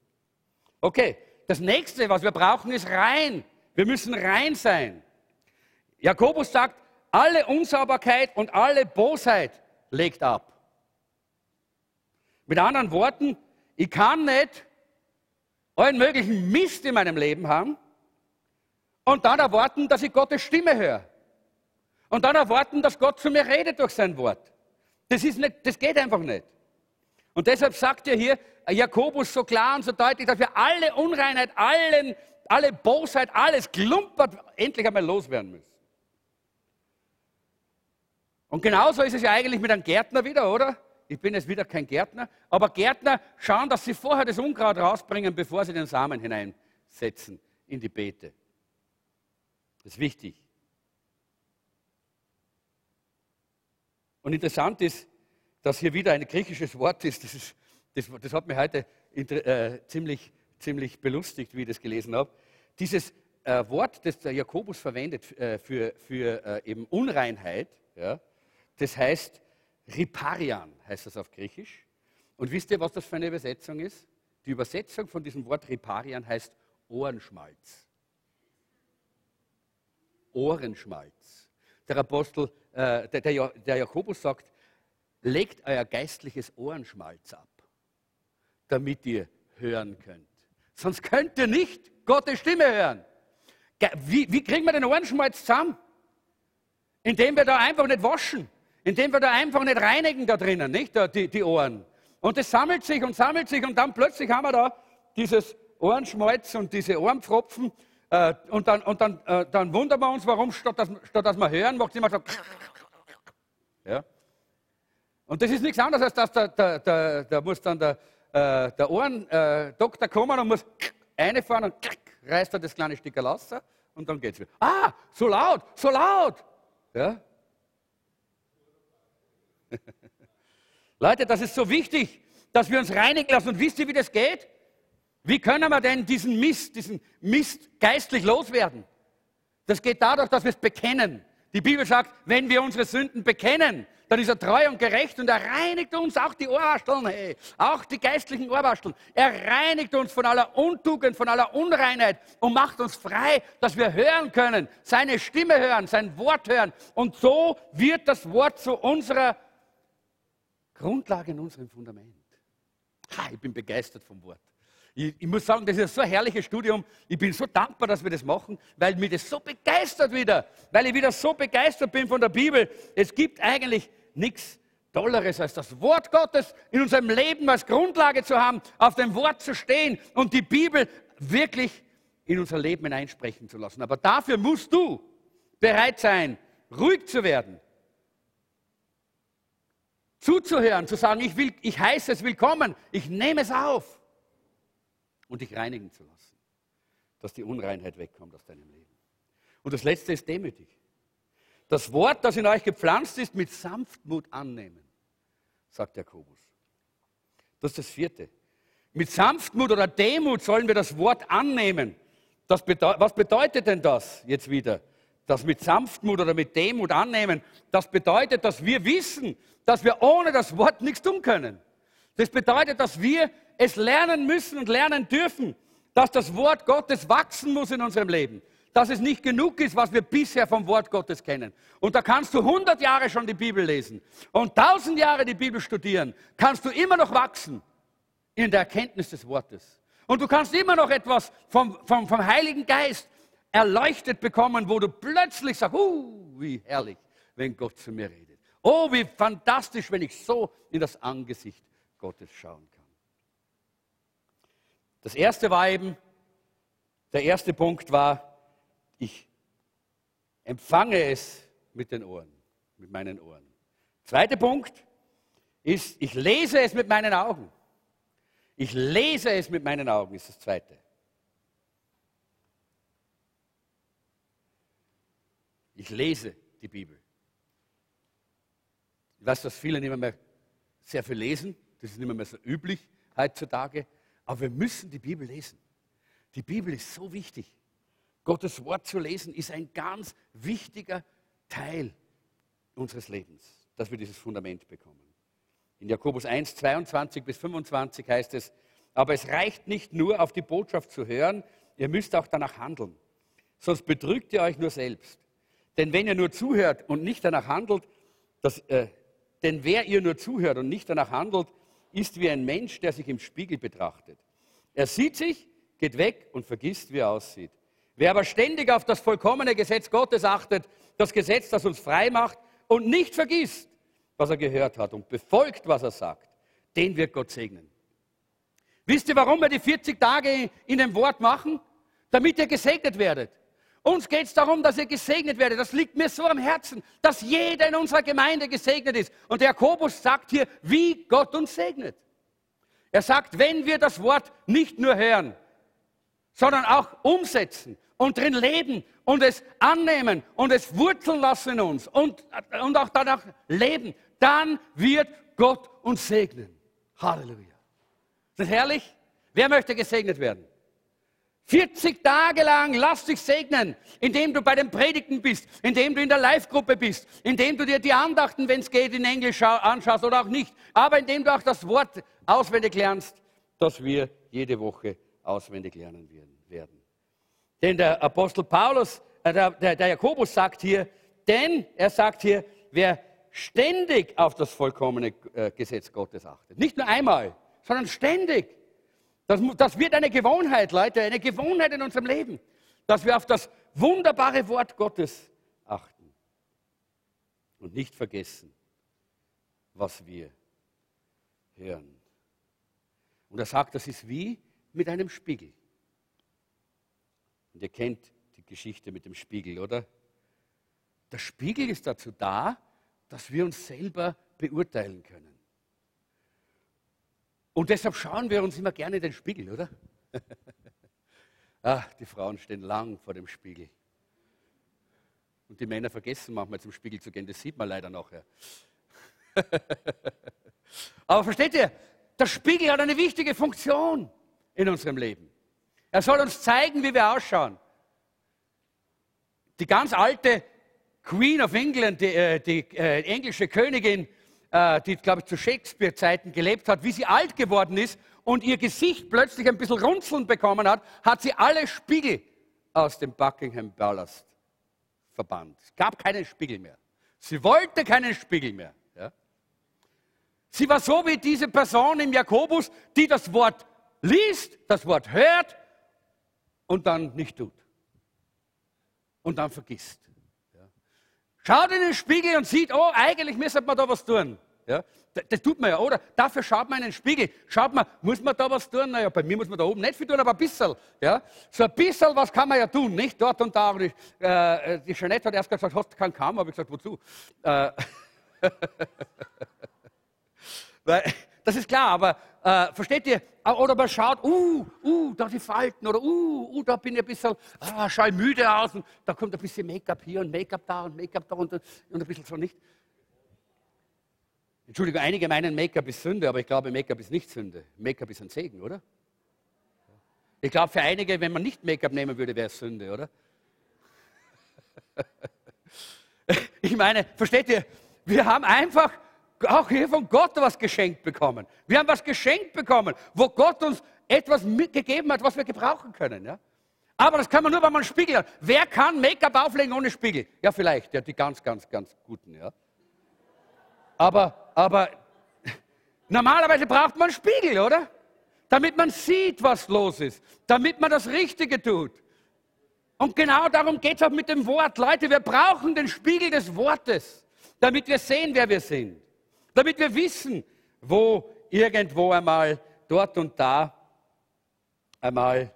Okay, das nächste, was wir brauchen, ist rein. Wir müssen rein sein. Jakobus sagt, alle Unsauberkeit und alle Bosheit legt ab. Mit anderen Worten, ich kann nicht allen möglichen Mist in meinem Leben haben und dann erwarten, dass ich Gottes Stimme höre. Und dann erwarten, dass Gott zu mir redet durch sein Wort. Das, ist nicht, das geht einfach nicht. Und deshalb sagt er hier Jakobus so klar und so deutlich, dass wir alle Unreinheit, allen, alle Bosheit, alles Klumpert endlich einmal loswerden müssen. Und genauso ist es ja eigentlich mit einem Gärtner wieder, oder? Ich bin jetzt wieder kein Gärtner, aber Gärtner schauen, dass sie vorher das Unkraut rausbringen, bevor sie den Samen hineinsetzen in die Beete. Das ist wichtig. Und interessant ist, dass hier wieder ein griechisches Wort ist. Das, ist, das, das hat mich heute äh, ziemlich, ziemlich belustigt, wie ich das gelesen habe. Dieses äh, Wort, das der Jakobus verwendet äh, für, für äh, eben Unreinheit, ja, das heißt Riparian, heißt das auf Griechisch. Und wisst ihr, was das für eine Übersetzung ist? Die Übersetzung von diesem Wort Riparian heißt Ohrenschmalz. Ohrenschmalz. Der Apostel, äh, der, der, der Jakobus sagt, legt euer geistliches Ohrenschmalz ab, damit ihr hören könnt. Sonst könnt ihr nicht Gottes Stimme hören. Wie, wie kriegen wir den Ohrenschmalz zusammen? Indem wir da einfach nicht waschen, indem wir da einfach nicht reinigen da drinnen, nicht die, die Ohren. Und es sammelt sich und sammelt sich und dann plötzlich haben wir da dieses Ohrenschmalz und diese Ohrenpfropfen äh, und dann, und dann, äh, dann wundern wir uns, warum statt dass, statt dass wir hören, macht es immer so. Ja? Und das ist nichts anderes, als dass da, da, da, da muss dann der, äh, der Ohrendoktor äh, kommen und muss reinfahren und reißt er das kleine Stück raus und dann geht es wieder. Ah, so laut, so laut. Ja? Leute, das ist so wichtig, dass wir uns reinigen lassen. Und wisst ihr, wie das geht? Wie können wir denn diesen Mist, diesen Mist geistlich loswerden? Das geht dadurch, dass wir es bekennen. Die Bibel sagt, wenn wir unsere Sünden bekennen, dann ist er treu und gerecht und er reinigt uns auch die Ohrwascheln, hey, auch die geistlichen Ohrwascheln. Er reinigt uns von aller Untugend, von aller Unreinheit und macht uns frei, dass wir hören können, seine Stimme hören, sein Wort hören. Und so wird das Wort zu unserer Grundlage in unserem Fundament. Ha, ich bin begeistert vom Wort. Ich, ich, muss sagen, das ist so ein herrliches Studium. Ich bin so dankbar, dass wir das machen, weil mich das so begeistert wieder. Weil ich wieder so begeistert bin von der Bibel. Es gibt eigentlich nichts Tolleres, als das Wort Gottes in unserem Leben als Grundlage zu haben, auf dem Wort zu stehen und die Bibel wirklich in unser Leben hineinsprechen zu lassen. Aber dafür musst du bereit sein, ruhig zu werden, zuzuhören, zu sagen, ich, will, ich heiße es willkommen, ich nehme es auf und dich reinigen zu lassen, dass die Unreinheit wegkommt aus deinem Leben. Und das Letzte ist demütig. Das Wort, das in euch gepflanzt ist, mit Sanftmut annehmen, sagt Jakobus. Das ist das Vierte. Mit Sanftmut oder Demut sollen wir das Wort annehmen. Das bedeu was bedeutet denn das jetzt wieder? Das mit Sanftmut oder mit Demut annehmen, das bedeutet, dass wir wissen, dass wir ohne das Wort nichts tun können. Das bedeutet, dass wir es lernen müssen und lernen dürfen, dass das Wort Gottes wachsen muss in unserem Leben. Dass es nicht genug ist, was wir bisher vom Wort Gottes kennen. Und da kannst du 100 Jahre schon die Bibel lesen und 1000 Jahre die Bibel studieren, kannst du immer noch wachsen in der Erkenntnis des Wortes. Und du kannst immer noch etwas vom, vom, vom Heiligen Geist erleuchtet bekommen, wo du plötzlich sagst, uh, wie herrlich, wenn Gott zu mir redet. Oh, wie fantastisch, wenn ich so in das Angesicht Gottes schauen kann. Das erste war eben, der erste Punkt war, ich empfange es mit den Ohren, mit meinen Ohren. Zweiter Punkt ist, ich lese es mit meinen Augen. Ich lese es mit meinen Augen, ist das zweite. Ich lese die Bibel. Ich weiß, dass viele nicht mehr sehr viel lesen. Das ist nicht mehr so üblich heutzutage. Aber wir müssen die Bibel lesen. Die Bibel ist so wichtig. Gottes Wort zu lesen ist ein ganz wichtiger Teil unseres Lebens, dass wir dieses Fundament bekommen. In Jakobus 1, 22 bis 25 heißt es, aber es reicht nicht nur auf die Botschaft zu hören, ihr müsst auch danach handeln. Sonst betrügt ihr euch nur selbst. Denn wenn ihr nur zuhört und nicht danach handelt, das, äh, denn wer ihr nur zuhört und nicht danach handelt, ist wie ein Mensch, der sich im Spiegel betrachtet. Er sieht sich, geht weg und vergisst, wie er aussieht. Wer aber ständig auf das vollkommene Gesetz Gottes achtet, das Gesetz, das uns frei macht und nicht vergisst, was er gehört hat und befolgt, was er sagt, den wird Gott segnen. Wisst ihr, warum wir die 40 Tage in dem Wort machen? Damit ihr gesegnet werdet. Uns geht es darum, dass ihr gesegnet werdet. Das liegt mir so am Herzen, dass jeder in unserer Gemeinde gesegnet ist. Und der Jakobus sagt hier, wie Gott uns segnet. Er sagt, wenn wir das Wort nicht nur hören, sondern auch umsetzen und drin leben und es annehmen und es wurzeln lassen in uns und, und auch danach leben, dann wird Gott uns segnen. Halleluja. Ist das herrlich? Wer möchte gesegnet werden? 40 Tage lang lass dich segnen, indem du bei den Predigten bist, indem du in der Live-Gruppe bist, indem du dir die Andachten, wenn es geht, in Englisch anschaust oder auch nicht, aber indem du auch das Wort auswendig lernst, das wir jede Woche auswendig lernen werden. Denn der Apostel Paulus, äh, der, der, Jakobus sagt hier, denn er sagt hier, wer ständig auf das vollkommene äh, Gesetz Gottes achtet, nicht nur einmal, sondern ständig, das, das wird eine Gewohnheit, Leute, eine Gewohnheit in unserem Leben, dass wir auf das wunderbare Wort Gottes achten und nicht vergessen, was wir hören. Und er sagt, das ist wie mit einem Spiegel. Und ihr kennt die Geschichte mit dem Spiegel, oder? Der Spiegel ist dazu da, dass wir uns selber beurteilen können. Und deshalb schauen wir uns immer gerne in den Spiegel, oder? Ach, die Frauen stehen lang vor dem Spiegel. Und die Männer vergessen manchmal zum Spiegel zu gehen, das sieht man leider nachher. Aber versteht ihr, der Spiegel hat eine wichtige Funktion. In unserem Leben. Er soll uns zeigen, wie wir ausschauen. Die ganz alte Queen of England, die, äh, die äh, englische Königin, äh, die, glaube ich, zu Shakespeare-Zeiten gelebt hat, wie sie alt geworden ist und ihr Gesicht plötzlich ein bisschen runzeln bekommen hat, hat sie alle Spiegel aus dem Buckingham Palace verbannt. Es gab keinen Spiegel mehr. Sie wollte keinen Spiegel mehr. Ja? Sie war so wie diese Person im Jakobus, die das Wort liest, das Wort hört und dann nicht tut. Und dann vergisst. Schaut in den Spiegel und sieht, oh, eigentlich müsste man da was tun. Ja? Das, das, tut man ja, oder? Dafür schaut man in den Spiegel. Schaut man, muss man da was tun? Naja, bei mir muss man da oben nicht viel tun, aber ein bisschen. Ja? So ein bisschen was kann man ja tun, nicht dort und da. Und ich, äh, die Jeanette hat erst gesagt, hast du keinen Kamm? Habe ich gesagt, wozu? Äh, Weil, das ist klar, aber äh, versteht ihr? Oder man schaut, uh, uh, da die Falten, oder uh, uh, da bin ich ein bisschen, ah, schau müde aus und da kommt ein bisschen Make-up hier und Make-up da und Make-up da und, und ein bisschen so nicht. Entschuldigung, einige meinen, Make-up ist Sünde, aber ich glaube, Make-up ist nicht Sünde. Make-up ist ein Segen, oder? Ich glaube, für einige, wenn man nicht Make-up nehmen würde, wäre es Sünde, oder? Ich meine, versteht ihr, wir haben einfach auch hier von Gott was geschenkt bekommen. Wir haben was geschenkt bekommen, wo Gott uns etwas mitgegeben hat, was wir gebrauchen können. Ja? Aber das kann man nur, wenn man einen Spiegel hat. Wer kann Make-up auflegen ohne Spiegel? Ja, vielleicht, ja, die ganz, ganz, ganz guten. Ja? Aber, aber normalerweise braucht man einen Spiegel, oder? Damit man sieht, was los ist. Damit man das Richtige tut. Und genau darum geht es auch mit dem Wort. Leute, wir brauchen den Spiegel des Wortes, damit wir sehen, wer wir sind. Damit wir wissen, wo irgendwo einmal, dort und da einmal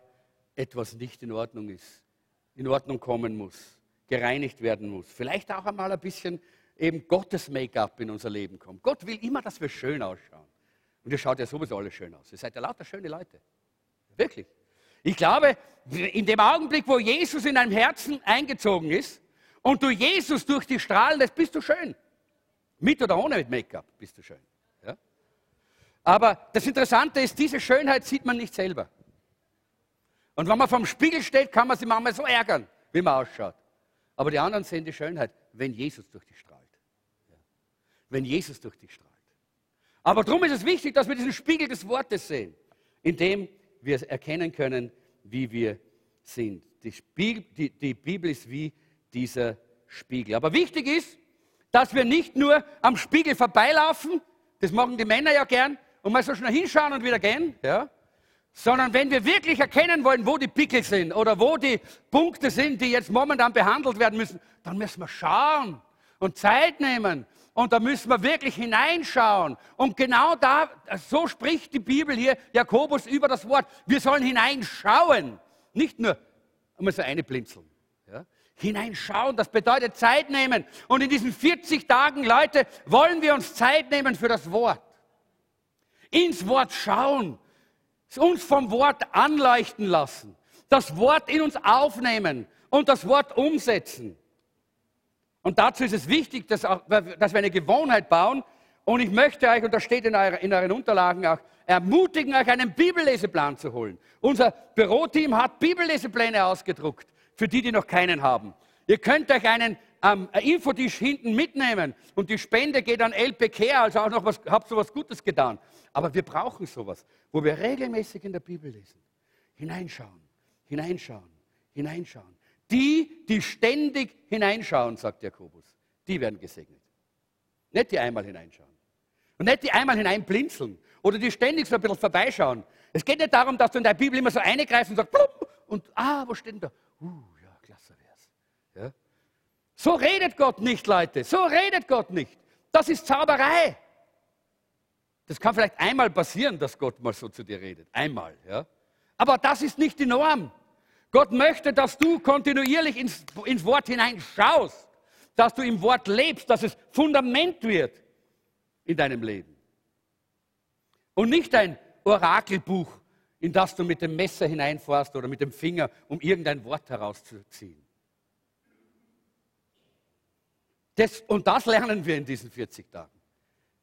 etwas nicht in Ordnung ist, in Ordnung kommen muss, gereinigt werden muss. Vielleicht auch einmal ein bisschen eben Gottes Make-up in unser Leben kommt. Gott will immer, dass wir schön ausschauen. Und ihr schaut ja sowieso alle schön aus. Ihr seid ja lauter schöne Leute. Wirklich. Ich glaube, in dem Augenblick, wo Jesus in deinem Herzen eingezogen ist und du Jesus durch die Strahlen lässt, bist du schön. Mit oder ohne Make-up bist du schön. Ja? Aber das Interessante ist, diese Schönheit sieht man nicht selber. Und wenn man vorm Spiegel steht, kann man sich manchmal so ärgern, wie man ausschaut. Aber die anderen sehen die Schönheit, wenn Jesus durch dich strahlt. Wenn Jesus durch dich strahlt. Aber darum ist es wichtig, dass wir diesen Spiegel des Wortes sehen, in dem wir erkennen können, wie wir sind. Die, Spiegel, die, die Bibel ist wie dieser Spiegel. Aber wichtig ist, dass wir nicht nur am Spiegel vorbeilaufen, das machen die Männer ja gern, und mal so schnell hinschauen und wieder gehen, ja, sondern wenn wir wirklich erkennen wollen, wo die Pickel sind oder wo die Punkte sind, die jetzt momentan behandelt werden müssen, dann müssen wir schauen und Zeit nehmen und da müssen wir wirklich hineinschauen. Und genau da, so spricht die Bibel hier, Jakobus, über das Wort. Wir sollen hineinschauen, nicht nur einmal so eine blinzeln. Hineinschauen, das bedeutet Zeit nehmen. Und in diesen 40 Tagen, Leute, wollen wir uns Zeit nehmen für das Wort. Ins Wort schauen uns vom Wort anleuchten lassen, das Wort in uns aufnehmen und das Wort umsetzen. Und dazu ist es wichtig, dass, auch, dass wir eine Gewohnheit bauen. Und ich möchte euch, und das steht in, eurer, in euren Unterlagen auch, ermutigen, euch einen Bibelleseplan zu holen. Unser Büroteam hat Bibellesepläne ausgedruckt, für die, die noch keinen haben. Ihr könnt euch einen ähm, Infotisch hinten mitnehmen und die Spende geht an LPK, also auch noch was, habt so was Gutes getan. Aber wir brauchen sowas, wo wir regelmäßig in der Bibel lesen. Hineinschauen, hineinschauen, hineinschauen. Die, die ständig hineinschauen, sagt Jakobus, die werden gesegnet. Nicht die einmal hineinschauen. Und nicht die einmal hineinblinzeln oder die ständig so ein bisschen vorbeischauen. Es geht nicht darum, dass du in der Bibel immer so eingreifst und sagst, und ah, wo steht denn da? Uh, ja, klasse wär's. Ja? So redet Gott nicht, Leute. So redet Gott nicht. Das ist Zauberei. Das kann vielleicht einmal passieren, dass Gott mal so zu dir redet. Einmal, ja. Aber das ist nicht die Norm. Gott möchte, dass du kontinuierlich ins, ins Wort hineinschaust, dass du im Wort lebst, dass es Fundament wird in deinem Leben. Und nicht ein Orakelbuch, in das du mit dem Messer hineinfährst oder mit dem Finger, um irgendein Wort herauszuziehen. Das, und das lernen wir in diesen 40 Tagen.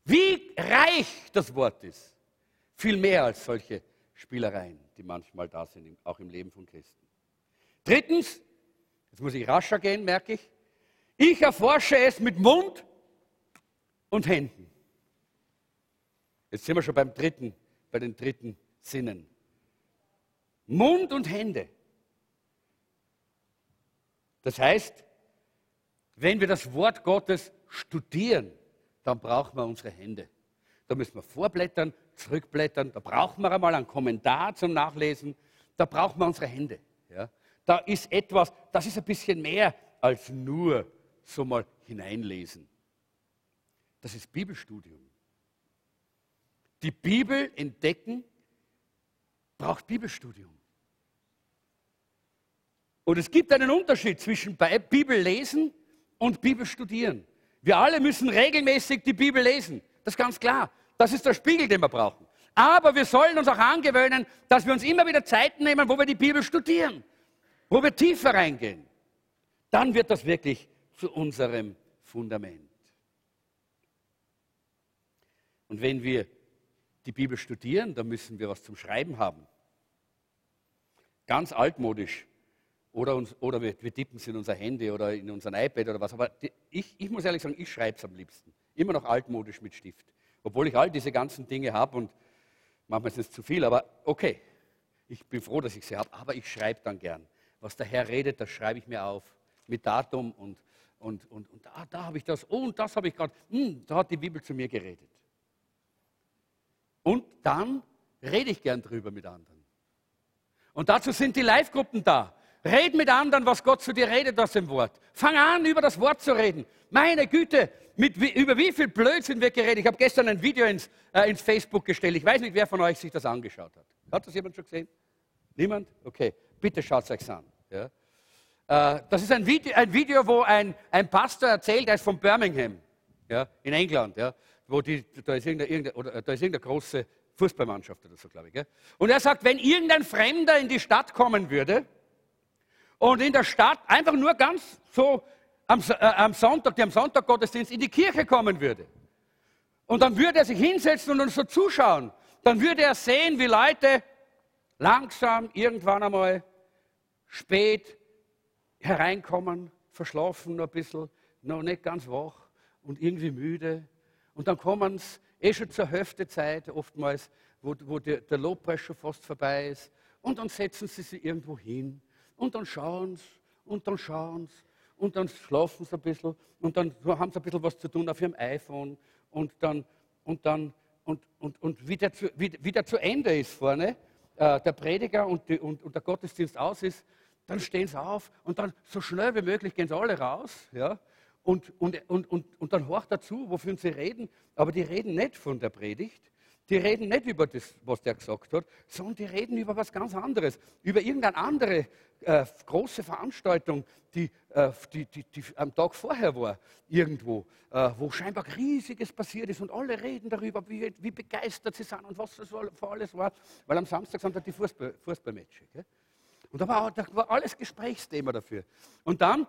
Wie reich das Wort ist. Viel mehr als solche Spielereien. die manchmal da sind, auch im Leben von Christen. Drittens, jetzt muss ich rascher gehen, merke ich, ich erforsche es mit Mund und Händen. Jetzt sind wir schon beim dritten, bei den dritten Sinnen. Mund und Hände. Das heißt, wenn wir das Wort Gottes studieren, dann brauchen wir unsere Hände. Da müssen wir vorblättern, zurückblättern, da brauchen wir einmal einen Kommentar zum Nachlesen, da brauchen wir unsere Hände. Ja? Da ist etwas, das ist ein bisschen mehr als nur so mal hineinlesen. Das ist Bibelstudium. Die Bibel entdecken braucht Bibelstudium. Und es gibt einen Unterschied zwischen Bibel lesen und Bibel studieren. Wir alle müssen regelmäßig die Bibel lesen. Das ist ganz klar. Das ist der Spiegel, den wir brauchen. Aber wir sollen uns auch angewöhnen, dass wir uns immer wieder Zeit nehmen, wo wir die Bibel studieren, wo wir tiefer reingehen. Dann wird das wirklich zu unserem Fundament. Und wenn wir die Bibel studieren, dann müssen wir was zum Schreiben haben. Ganz altmodisch. Oder, uns, oder wir, wir, tippen es in unser Handy oder in unser iPad oder was. Aber die, ich, ich muss ehrlich sagen, ich schreibe es am liebsten. Immer noch altmodisch mit Stift. Obwohl ich all diese ganzen Dinge habe und manchmal ist es zu viel, aber okay. Ich bin froh, dass ich sie habe, aber ich schreibe dann gern. Was der Herr redet, das schreibe ich mir auf. Mit Datum und, und, und, und da, da habe ich das, und das habe ich gerade, hm, da hat die Bibel zu mir geredet. Und dann rede ich gern drüber mit anderen. Und dazu sind die Live-Gruppen da. Red mit anderen, was Gott zu dir redet aus dem Wort. Fang an, über das Wort zu reden. Meine Güte, mit, über wie viel Blödsinn wird geredet. Ich habe gestern ein Video ins, äh, ins Facebook gestellt. Ich weiß nicht, wer von euch sich das angeschaut hat. Hat das jemand schon gesehen? Niemand? Okay, bitte schaut es euch an. Ja. Äh, das ist ein Video, ein Video wo ein, ein Pastor erzählt, er ist von Birmingham, ja, in England. Ja, wo die, da, ist irgendeine, irgendeine, oder, da ist irgendeine große Fußballmannschaft oder so, glaube ich. Ja. Und er sagt, wenn irgendein Fremder in die Stadt kommen würde, und in der Stadt einfach nur ganz so am, äh, am Sonntag, die am Sonntag Gottesdienst in die Kirche kommen würde. Und dann würde er sich hinsetzen und uns so zuschauen. Dann würde er sehen, wie Leute langsam irgendwann einmal spät hereinkommen, verschlafen noch ein bisschen, noch nicht ganz wach und irgendwie müde. Und dann kommen sie eh schon zur Hälftezeit oftmals, wo, wo der, der Lobpreis schon fast vorbei ist. Und dann setzen sie sich irgendwo hin und dann schauen sie und dann schauen sie und dann schlafen sie ein bisschen und dann haben sie ein bisschen was zu tun auf ihrem iPhone und dann, und dann, und, und, und wie, der zu, wie, wie der zu Ende ist vorne, äh, der Prediger und, die, und, und der Gottesdienst aus ist, dann stehen sie auf und dann so schnell wie möglich gehen sie alle raus. Ja? Und, und, und, und, und dann horcht dazu, wofür sie reden, aber die reden nicht von der Predigt, die reden nicht über das, was der gesagt hat, sondern die reden über was ganz anderes, über irgendeine andere äh, große Veranstaltung, die, äh, die, die, die, am Tag vorher war, irgendwo, äh, wo scheinbar Riesiges passiert ist und alle reden darüber, wie, wie begeistert sie sind und was das für alles war, weil am Samstag sind halt die Fußball, Fußballmatches. Und da war, da war alles Gesprächsthema dafür. Und dann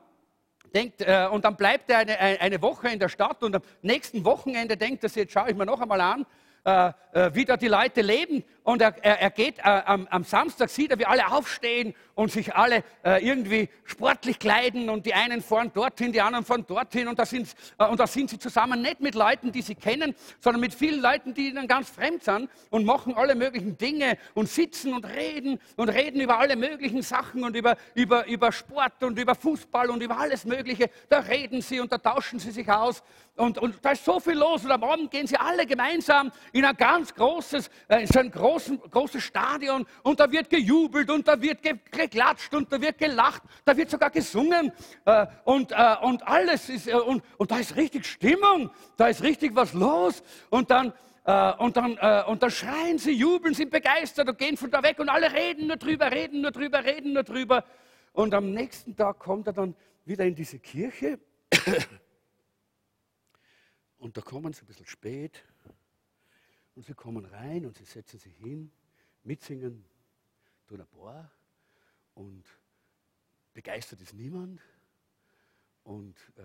denkt, äh, und dann bleibt er eine, eine Woche in der Stadt und am nächsten Wochenende denkt er sich, jetzt schaue ich mir noch einmal an, äh, äh, wie da die Leute leben. Und er, er, er geht äh, am, am, Samstag, sieht er, wie alle aufstehen und sich alle äh, irgendwie sportlich kleiden und die einen fahren dorthin, die anderen fahren dorthin und da, sind, äh, und da sind sie zusammen nicht mit Leuten, die sie kennen, sondern mit vielen Leuten, die ihnen ganz fremd sind und machen alle möglichen Dinge und sitzen und reden und reden über alle möglichen Sachen und über, über, über Sport und über Fußball und über alles Mögliche. Da reden sie und da tauschen sie sich aus und, und da ist so viel los und am Abend gehen sie alle gemeinsam in ein ganz großes, äh, so ein großen, großes Stadion und da wird gejubelt und da wird geklatscht und da wird gelacht, da wird sogar gesungen äh, und, äh, und alles ist, äh, und, und da ist richtig Stimmung, da ist richtig was los und dann, äh, und, dann, äh, und dann schreien sie, jubeln, sind begeistert und gehen von da weg und alle reden nur drüber, reden nur drüber, reden nur drüber. Und am nächsten Tag kommt er dann wieder in diese Kirche und da kommen sie ein bisschen spät und sie kommen rein und sie setzen sich hin, mitsingen, tun ein paar und begeistert ist niemand. Und, äh,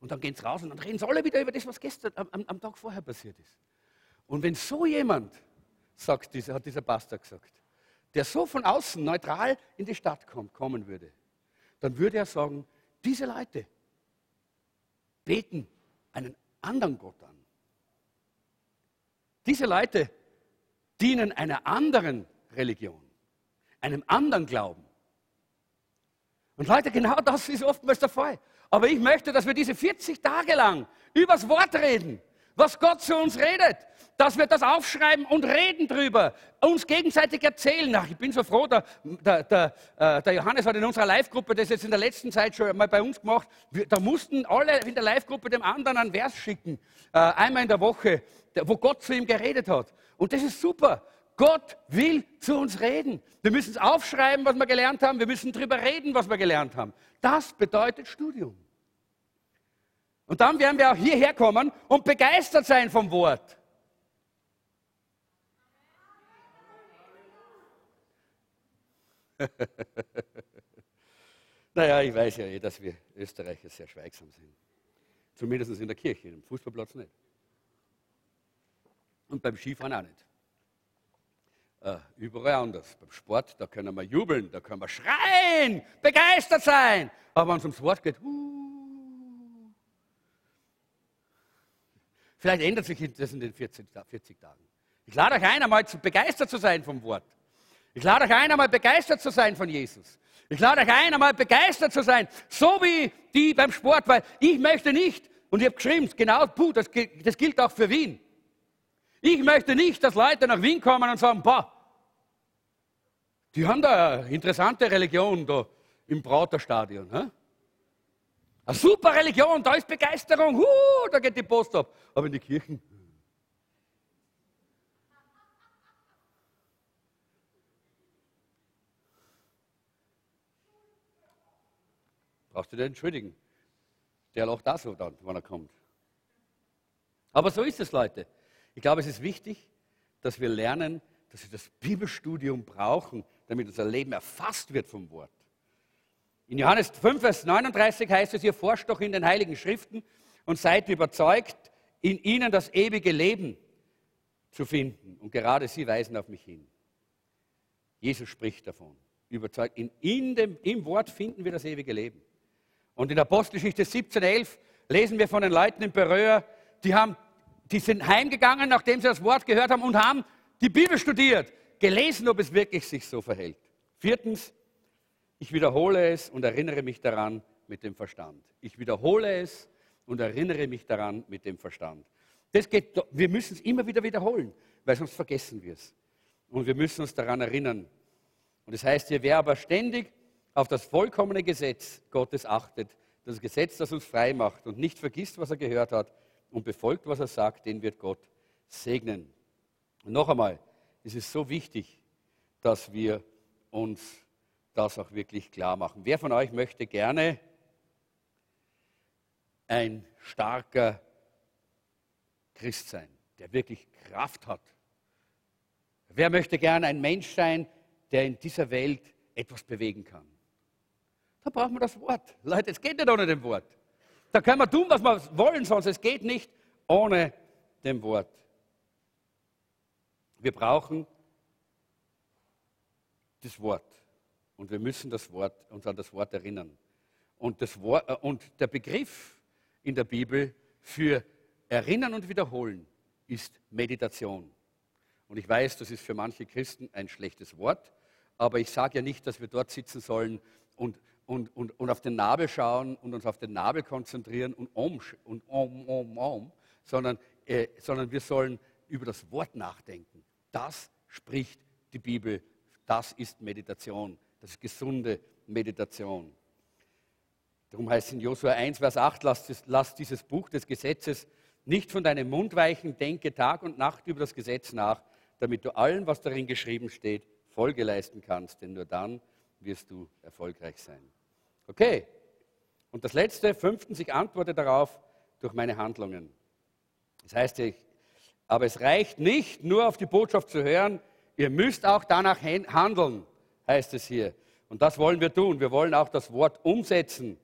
und dann gehen sie raus und dann reden sie alle wieder über das, was gestern am, am Tag vorher passiert ist. Und wenn so jemand, sagt dieser, hat dieser Pastor gesagt, der so von außen neutral in die Stadt kommt, kommen würde, dann würde er sagen, diese Leute beten einen anderen Gott an. Diese Leute dienen einer anderen Religion, einem anderen Glauben. Und Leute, genau das ist oftmals der Fall. Aber ich möchte, dass wir diese 40 Tage lang übers Wort reden, was Gott zu uns redet, dass wir das aufschreiben und reden drüber, uns gegenseitig erzählen. Ach, ich bin so froh, der, der, der, äh, der Johannes hat in unserer Live-Gruppe das jetzt in der letzten Zeit schon mal bei uns gemacht. Da mussten alle in der Live-Gruppe dem anderen einen Vers schicken, äh, einmal in der Woche, wo Gott zu ihm geredet hat. Und das ist super. Gott will zu uns reden. Wir müssen es aufschreiben, was wir gelernt haben. Wir müssen darüber reden, was wir gelernt haben. Das bedeutet Studium. Und dann werden wir auch hierher kommen und begeistert sein vom Wort. naja, ich weiß ja eh, dass wir Österreicher sehr schweigsam sind. Zumindest in der Kirche, im Fußballplatz nicht. Und beim Skifahren auch nicht. Äh, überall anders. Beim Sport, da können wir jubeln, da können wir schreien, begeistert sein. Aber wenn es ums Wort geht, uh, vielleicht ändert sich das in den 40, 40 Tagen. Ich lade euch ein, einmal zu begeistert zu sein vom Wort. Ich lade euch ein, einmal begeistert zu sein von Jesus. Ich lade euch ein, einmal begeistert zu sein, so wie die beim Sport, weil ich möchte nicht, und ich habe geschrieben, genau, puh, das, das gilt auch für Wien. Ich möchte nicht, dass Leute nach Wien kommen und sagen, boah, die haben da eine interessante Religion da im Brauterstadion. Hä? Eine super Religion, da ist Begeisterung, huh, da geht die Post ab. Aber in die Kirchen, Brauchst du dir entschuldigen. Der lacht auch so dann, wenn er kommt. Aber so ist es, Leute. Ich glaube, es ist wichtig, dass wir lernen, dass wir das Bibelstudium brauchen, damit unser Leben erfasst wird vom Wort. In Johannes 5, Vers 39 heißt es, ihr forscht doch in den Heiligen Schriften und seid überzeugt, in ihnen das ewige Leben zu finden. Und gerade sie weisen auf mich hin. Jesus spricht davon. Überzeugt, in, in dem, im Wort finden wir das ewige Leben. Und in Apostelgeschichte 17,11 lesen wir von den Leuten in Beröa, die, die sind heimgegangen, nachdem sie das Wort gehört haben und haben die Bibel studiert, gelesen, ob es wirklich sich so verhält. Viertens, ich wiederhole es und erinnere mich daran mit dem Verstand. Ich wiederhole es und erinnere mich daran mit dem Verstand. Das geht, wir müssen es immer wieder wiederholen, weil sonst vergessen wir es. Und wir müssen uns daran erinnern. Und das heißt hier, wer aber ständig auf das vollkommene Gesetz Gottes achtet, das Gesetz, das uns frei macht und nicht vergisst, was er gehört hat und befolgt, was er sagt, den wird Gott segnen. Und noch einmal, es ist so wichtig, dass wir uns das auch wirklich klar machen. Wer von euch möchte gerne ein starker Christ sein, der wirklich Kraft hat? Wer möchte gerne ein Mensch sein, der in dieser Welt etwas bewegen kann? Da brauchen wir das Wort. Leute, es geht nicht ohne dem Wort. Da können wir tun, was wir wollen, sonst es geht nicht ohne dem Wort. Wir brauchen das Wort. Und wir müssen das Wort, uns an das Wort erinnern. Und, das Wort, äh, und der Begriff in der Bibel für Erinnern und Wiederholen ist Meditation. Und ich weiß, das ist für manche Christen ein schlechtes Wort, aber ich sage ja nicht, dass wir dort sitzen sollen und und, und, und auf den Nabel schauen und uns auf den Nabel konzentrieren und om, und om, om, om, sondern, äh, sondern wir sollen über das Wort nachdenken. Das spricht die Bibel. Das ist Meditation. Das ist gesunde Meditation. Darum heißt es in Josua 1, Vers 8, lass, lass dieses Buch des Gesetzes nicht von deinem Mund weichen, denke Tag und Nacht über das Gesetz nach, damit du allen, was darin geschrieben steht, Folge leisten kannst. Denn nur dann wirst du erfolgreich sein. Okay. Und das letzte, fünftens, ich antworte darauf durch meine Handlungen. Das heißt, ich, aber es reicht nicht, nur auf die Botschaft zu hören, ihr müsst auch danach handeln, heißt es hier. Und das wollen wir tun. Wir wollen auch das Wort umsetzen.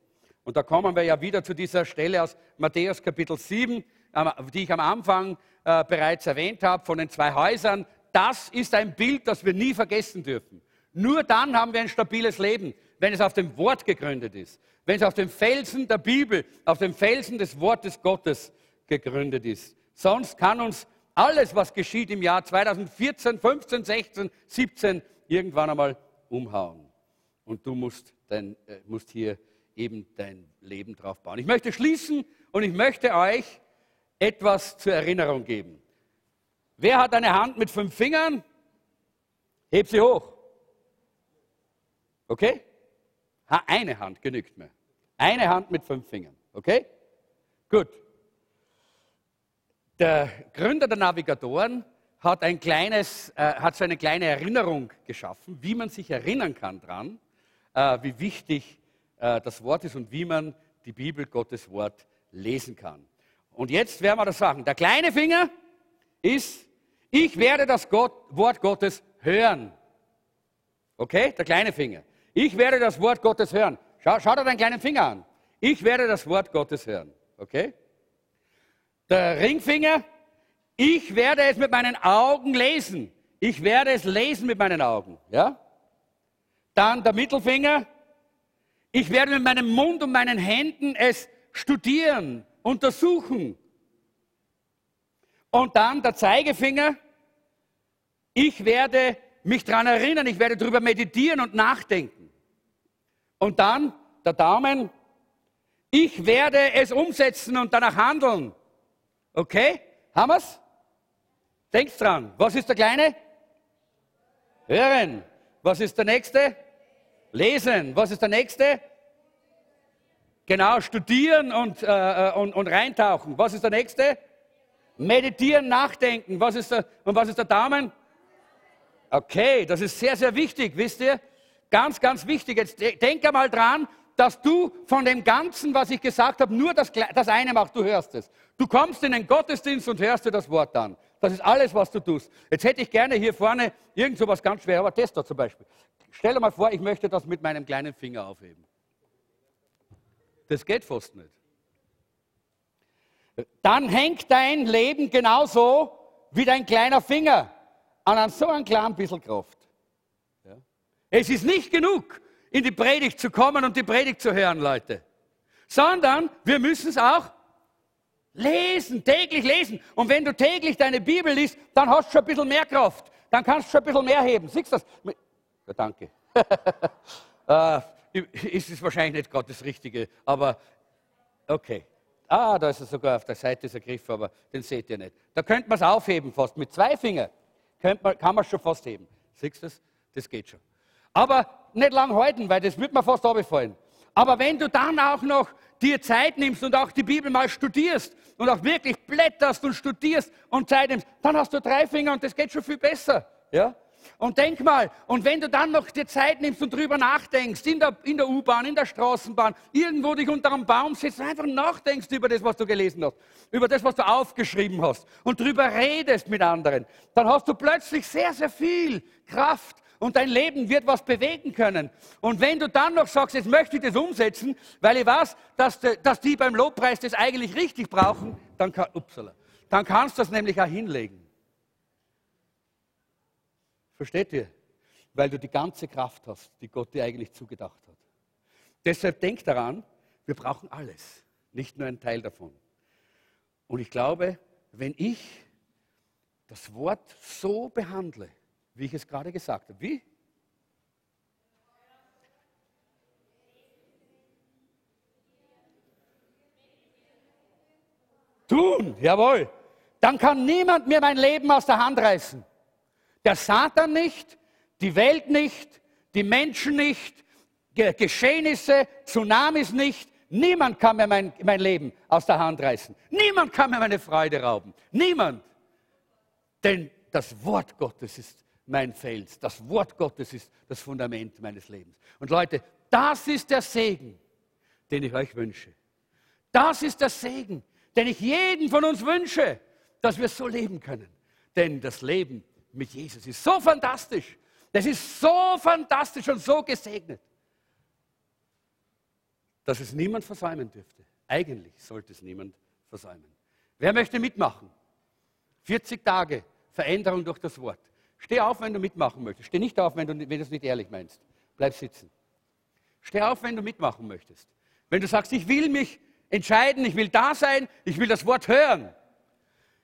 Und da kommen wir ja wieder zu dieser Stelle aus Matthäus Kapitel 7, die ich am Anfang äh, bereits erwähnt habe, von den zwei Häusern, das ist ein Bild, das wir nie vergessen dürfen. Nur dann haben wir ein stabiles Leben, wenn es auf dem Wort gegründet ist, wenn es auf dem Felsen der Bibel, auf dem Felsen des Wortes Gottes gegründet ist. Sonst kann uns alles, was geschieht im Jahr 2014, 15, 16, 17, irgendwann einmal umhauen. Und du musst, dein, äh, musst hier eben dein Leben drauf bauen. Ich möchte schließen und ich möchte euch etwas zur Erinnerung geben. Wer hat eine Hand mit fünf Fingern? Heb sie hoch. Okay? Eine Hand genügt mir. Eine Hand mit fünf Fingern. Okay? Gut. Der Gründer der Navigatoren hat, ein kleines, äh, hat so eine kleine Erinnerung geschaffen, wie man sich erinnern kann daran, äh, wie wichtig äh, das Wort ist und wie man die Bibel, Gottes Wort, lesen kann. Und jetzt werden wir das sagen. Der kleine Finger ist, ich werde das Gott, Wort Gottes hören. Okay, der kleine Finger. Ich werde das Wort Gottes hören. Schau, schau dir deinen kleinen Finger an. Ich werde das Wort Gottes hören. Okay? Der Ringfinger, ich werde es mit meinen Augen lesen. Ich werde es lesen mit meinen Augen. Ja? Dann der Mittelfinger, ich werde mit meinem Mund und meinen Händen es studieren, untersuchen. Und dann der Zeigefinger, ich werde mich daran erinnern, ich werde darüber meditieren und nachdenken. Und dann der Daumen, ich werde es umsetzen und danach handeln. Okay? Haben wir's? Denkt dran. Was ist der Kleine? Hören. Was ist der Nächste? Lesen. Was ist der Nächste? Genau, studieren und, äh, äh, und, und reintauchen. Was ist der Nächste? Meditieren, nachdenken. Was ist der, und was ist der Daumen? Okay, das ist sehr, sehr wichtig, wisst ihr? Ganz, ganz wichtig. Jetzt denk einmal dran, dass du von dem Ganzen, was ich gesagt habe, nur das, das eine machst, du hörst es. Du kommst in den Gottesdienst und hörst dir das Wort an. Das ist alles, was du tust. Jetzt hätte ich gerne hier vorne irgend so was ganz schwer, aber da zum Beispiel. Stell dir mal vor, ich möchte das mit meinem kleinen Finger aufheben. Das geht fast nicht. Dann hängt dein Leben genauso wie dein kleiner Finger an so einem kleinen bisschen Kraft. Es ist nicht genug, in die Predigt zu kommen und die Predigt zu hören, Leute. Sondern wir müssen es auch lesen, täglich lesen. Und wenn du täglich deine Bibel liest, dann hast du schon ein bisschen mehr Kraft. Dann kannst du schon ein bisschen mehr heben. Siehst du das? Ja, danke. äh, ist es wahrscheinlich nicht gerade das Richtige, aber okay. Ah, da ist er sogar auf der Seite dieser Griff, aber den seht ihr nicht. Da könnte man es aufheben fast. Mit zwei Fingern man, kann man es schon fast heben. Siehst du das? Das geht schon. Aber nicht lang halten, weil das wird mir fast abfallen. Aber wenn du dann auch noch dir Zeit nimmst und auch die Bibel mal studierst und auch wirklich blätterst und studierst und Zeit nimmst, dann hast du drei Finger und das geht schon viel besser. Ja? Und denk mal, und wenn du dann noch dir Zeit nimmst und drüber nachdenkst, in der, in der U-Bahn, in der Straßenbahn, irgendwo dich unter einem Baum sitzt und einfach nachdenkst über das, was du gelesen hast, über das, was du aufgeschrieben hast und drüber redest mit anderen, dann hast du plötzlich sehr, sehr viel Kraft und dein Leben wird was bewegen können. Und wenn du dann noch sagst, jetzt möchte ich das umsetzen, weil ich weiß, dass, dass die beim Lobpreis das eigentlich richtig brauchen, dann, kann, upsala, dann kannst du das nämlich auch hinlegen. Versteht ihr? Weil du die ganze Kraft hast, die Gott dir eigentlich zugedacht hat. Deshalb denk daran, wir brauchen alles, nicht nur einen Teil davon. Und ich glaube, wenn ich das Wort so behandle, wie ich es gerade gesagt habe. Wie? Tun, jawohl. Dann kann niemand mir mein Leben aus der Hand reißen. Der Satan nicht, die Welt nicht, die Menschen nicht, Geschehnisse, Tsunamis nicht. Niemand kann mir mein, mein Leben aus der Hand reißen. Niemand kann mir meine Freude rauben. Niemand. Denn das Wort Gottes ist mein Fels. Das Wort Gottes ist das Fundament meines Lebens. Und Leute, das ist der Segen, den ich euch wünsche. Das ist der Segen, den ich jeden von uns wünsche, dass wir so leben können. Denn das Leben mit Jesus ist so fantastisch. Das ist so fantastisch und so gesegnet, dass es niemand versäumen dürfte. Eigentlich sollte es niemand versäumen. Wer möchte mitmachen? 40 Tage Veränderung durch das Wort. Steh auf, wenn du mitmachen möchtest. Steh nicht auf, wenn du, wenn nicht ehrlich meinst. Bleib sitzen. Steh auf, wenn du mitmachen möchtest. Wenn du sagst, ich will mich entscheiden, ich will da sein, ich will das Wort hören.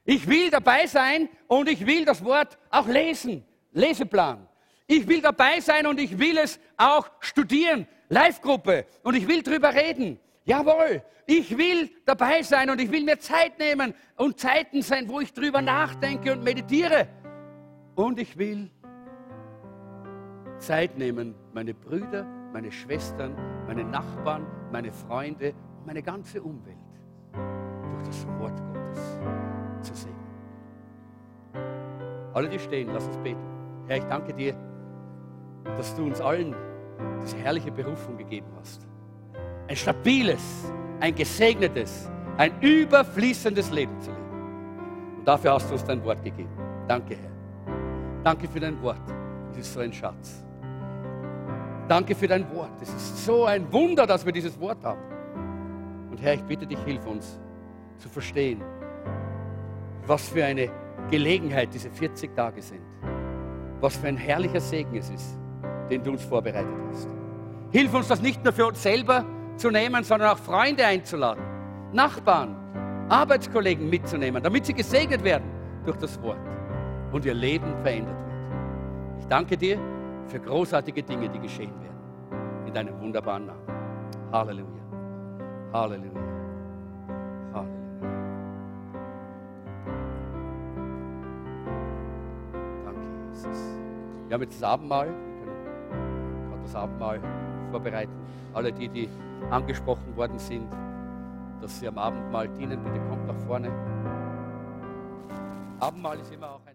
Ich will dabei sein und ich will das Wort auch lesen. Leseplan. Ich will dabei sein und ich will es auch studieren. Live-Gruppe. Und ich will drüber reden. Jawohl, ich will dabei sein und ich will mir Zeit nehmen und Zeiten sein, wo ich drüber nachdenke und meditiere. Und ich will Zeit nehmen, meine Brüder, meine Schwestern, meine Nachbarn, meine Freunde und meine ganze Umwelt durch das Wort Gottes zu sehen. Alle, die stehen, lass uns beten. Herr, ich danke dir, dass du uns allen diese herrliche Berufung gegeben hast. Ein stabiles, ein gesegnetes, ein überfließendes Leben zu leben. Und dafür hast du uns dein Wort gegeben. Danke, Herr. Danke für dein Wort. Es ist so ein Schatz. Danke für dein Wort. Es ist so ein Wunder, dass wir dieses Wort haben. Und Herr, ich bitte dich, hilf uns zu verstehen, was für eine Gelegenheit diese 40 Tage sind. Was für ein herrlicher Segen es ist, den du uns vorbereitet hast. Hilf uns das nicht nur für uns selber zu nehmen, sondern auch Freunde einzuladen, Nachbarn, Arbeitskollegen mitzunehmen, damit sie gesegnet werden durch das Wort und ihr Leben verändert wird. Ich danke dir für großartige Dinge, die geschehen werden. In deinem wunderbaren Namen. Halleluja. Halleluja. Halleluja. Danke, Jesus. Wir haben jetzt das Abendmahl. Wir können gerade das Abendmahl vorbereiten. Alle die, die angesprochen worden sind, dass sie am Abendmahl dienen, bitte kommt nach vorne. Abendmahl ist immer auch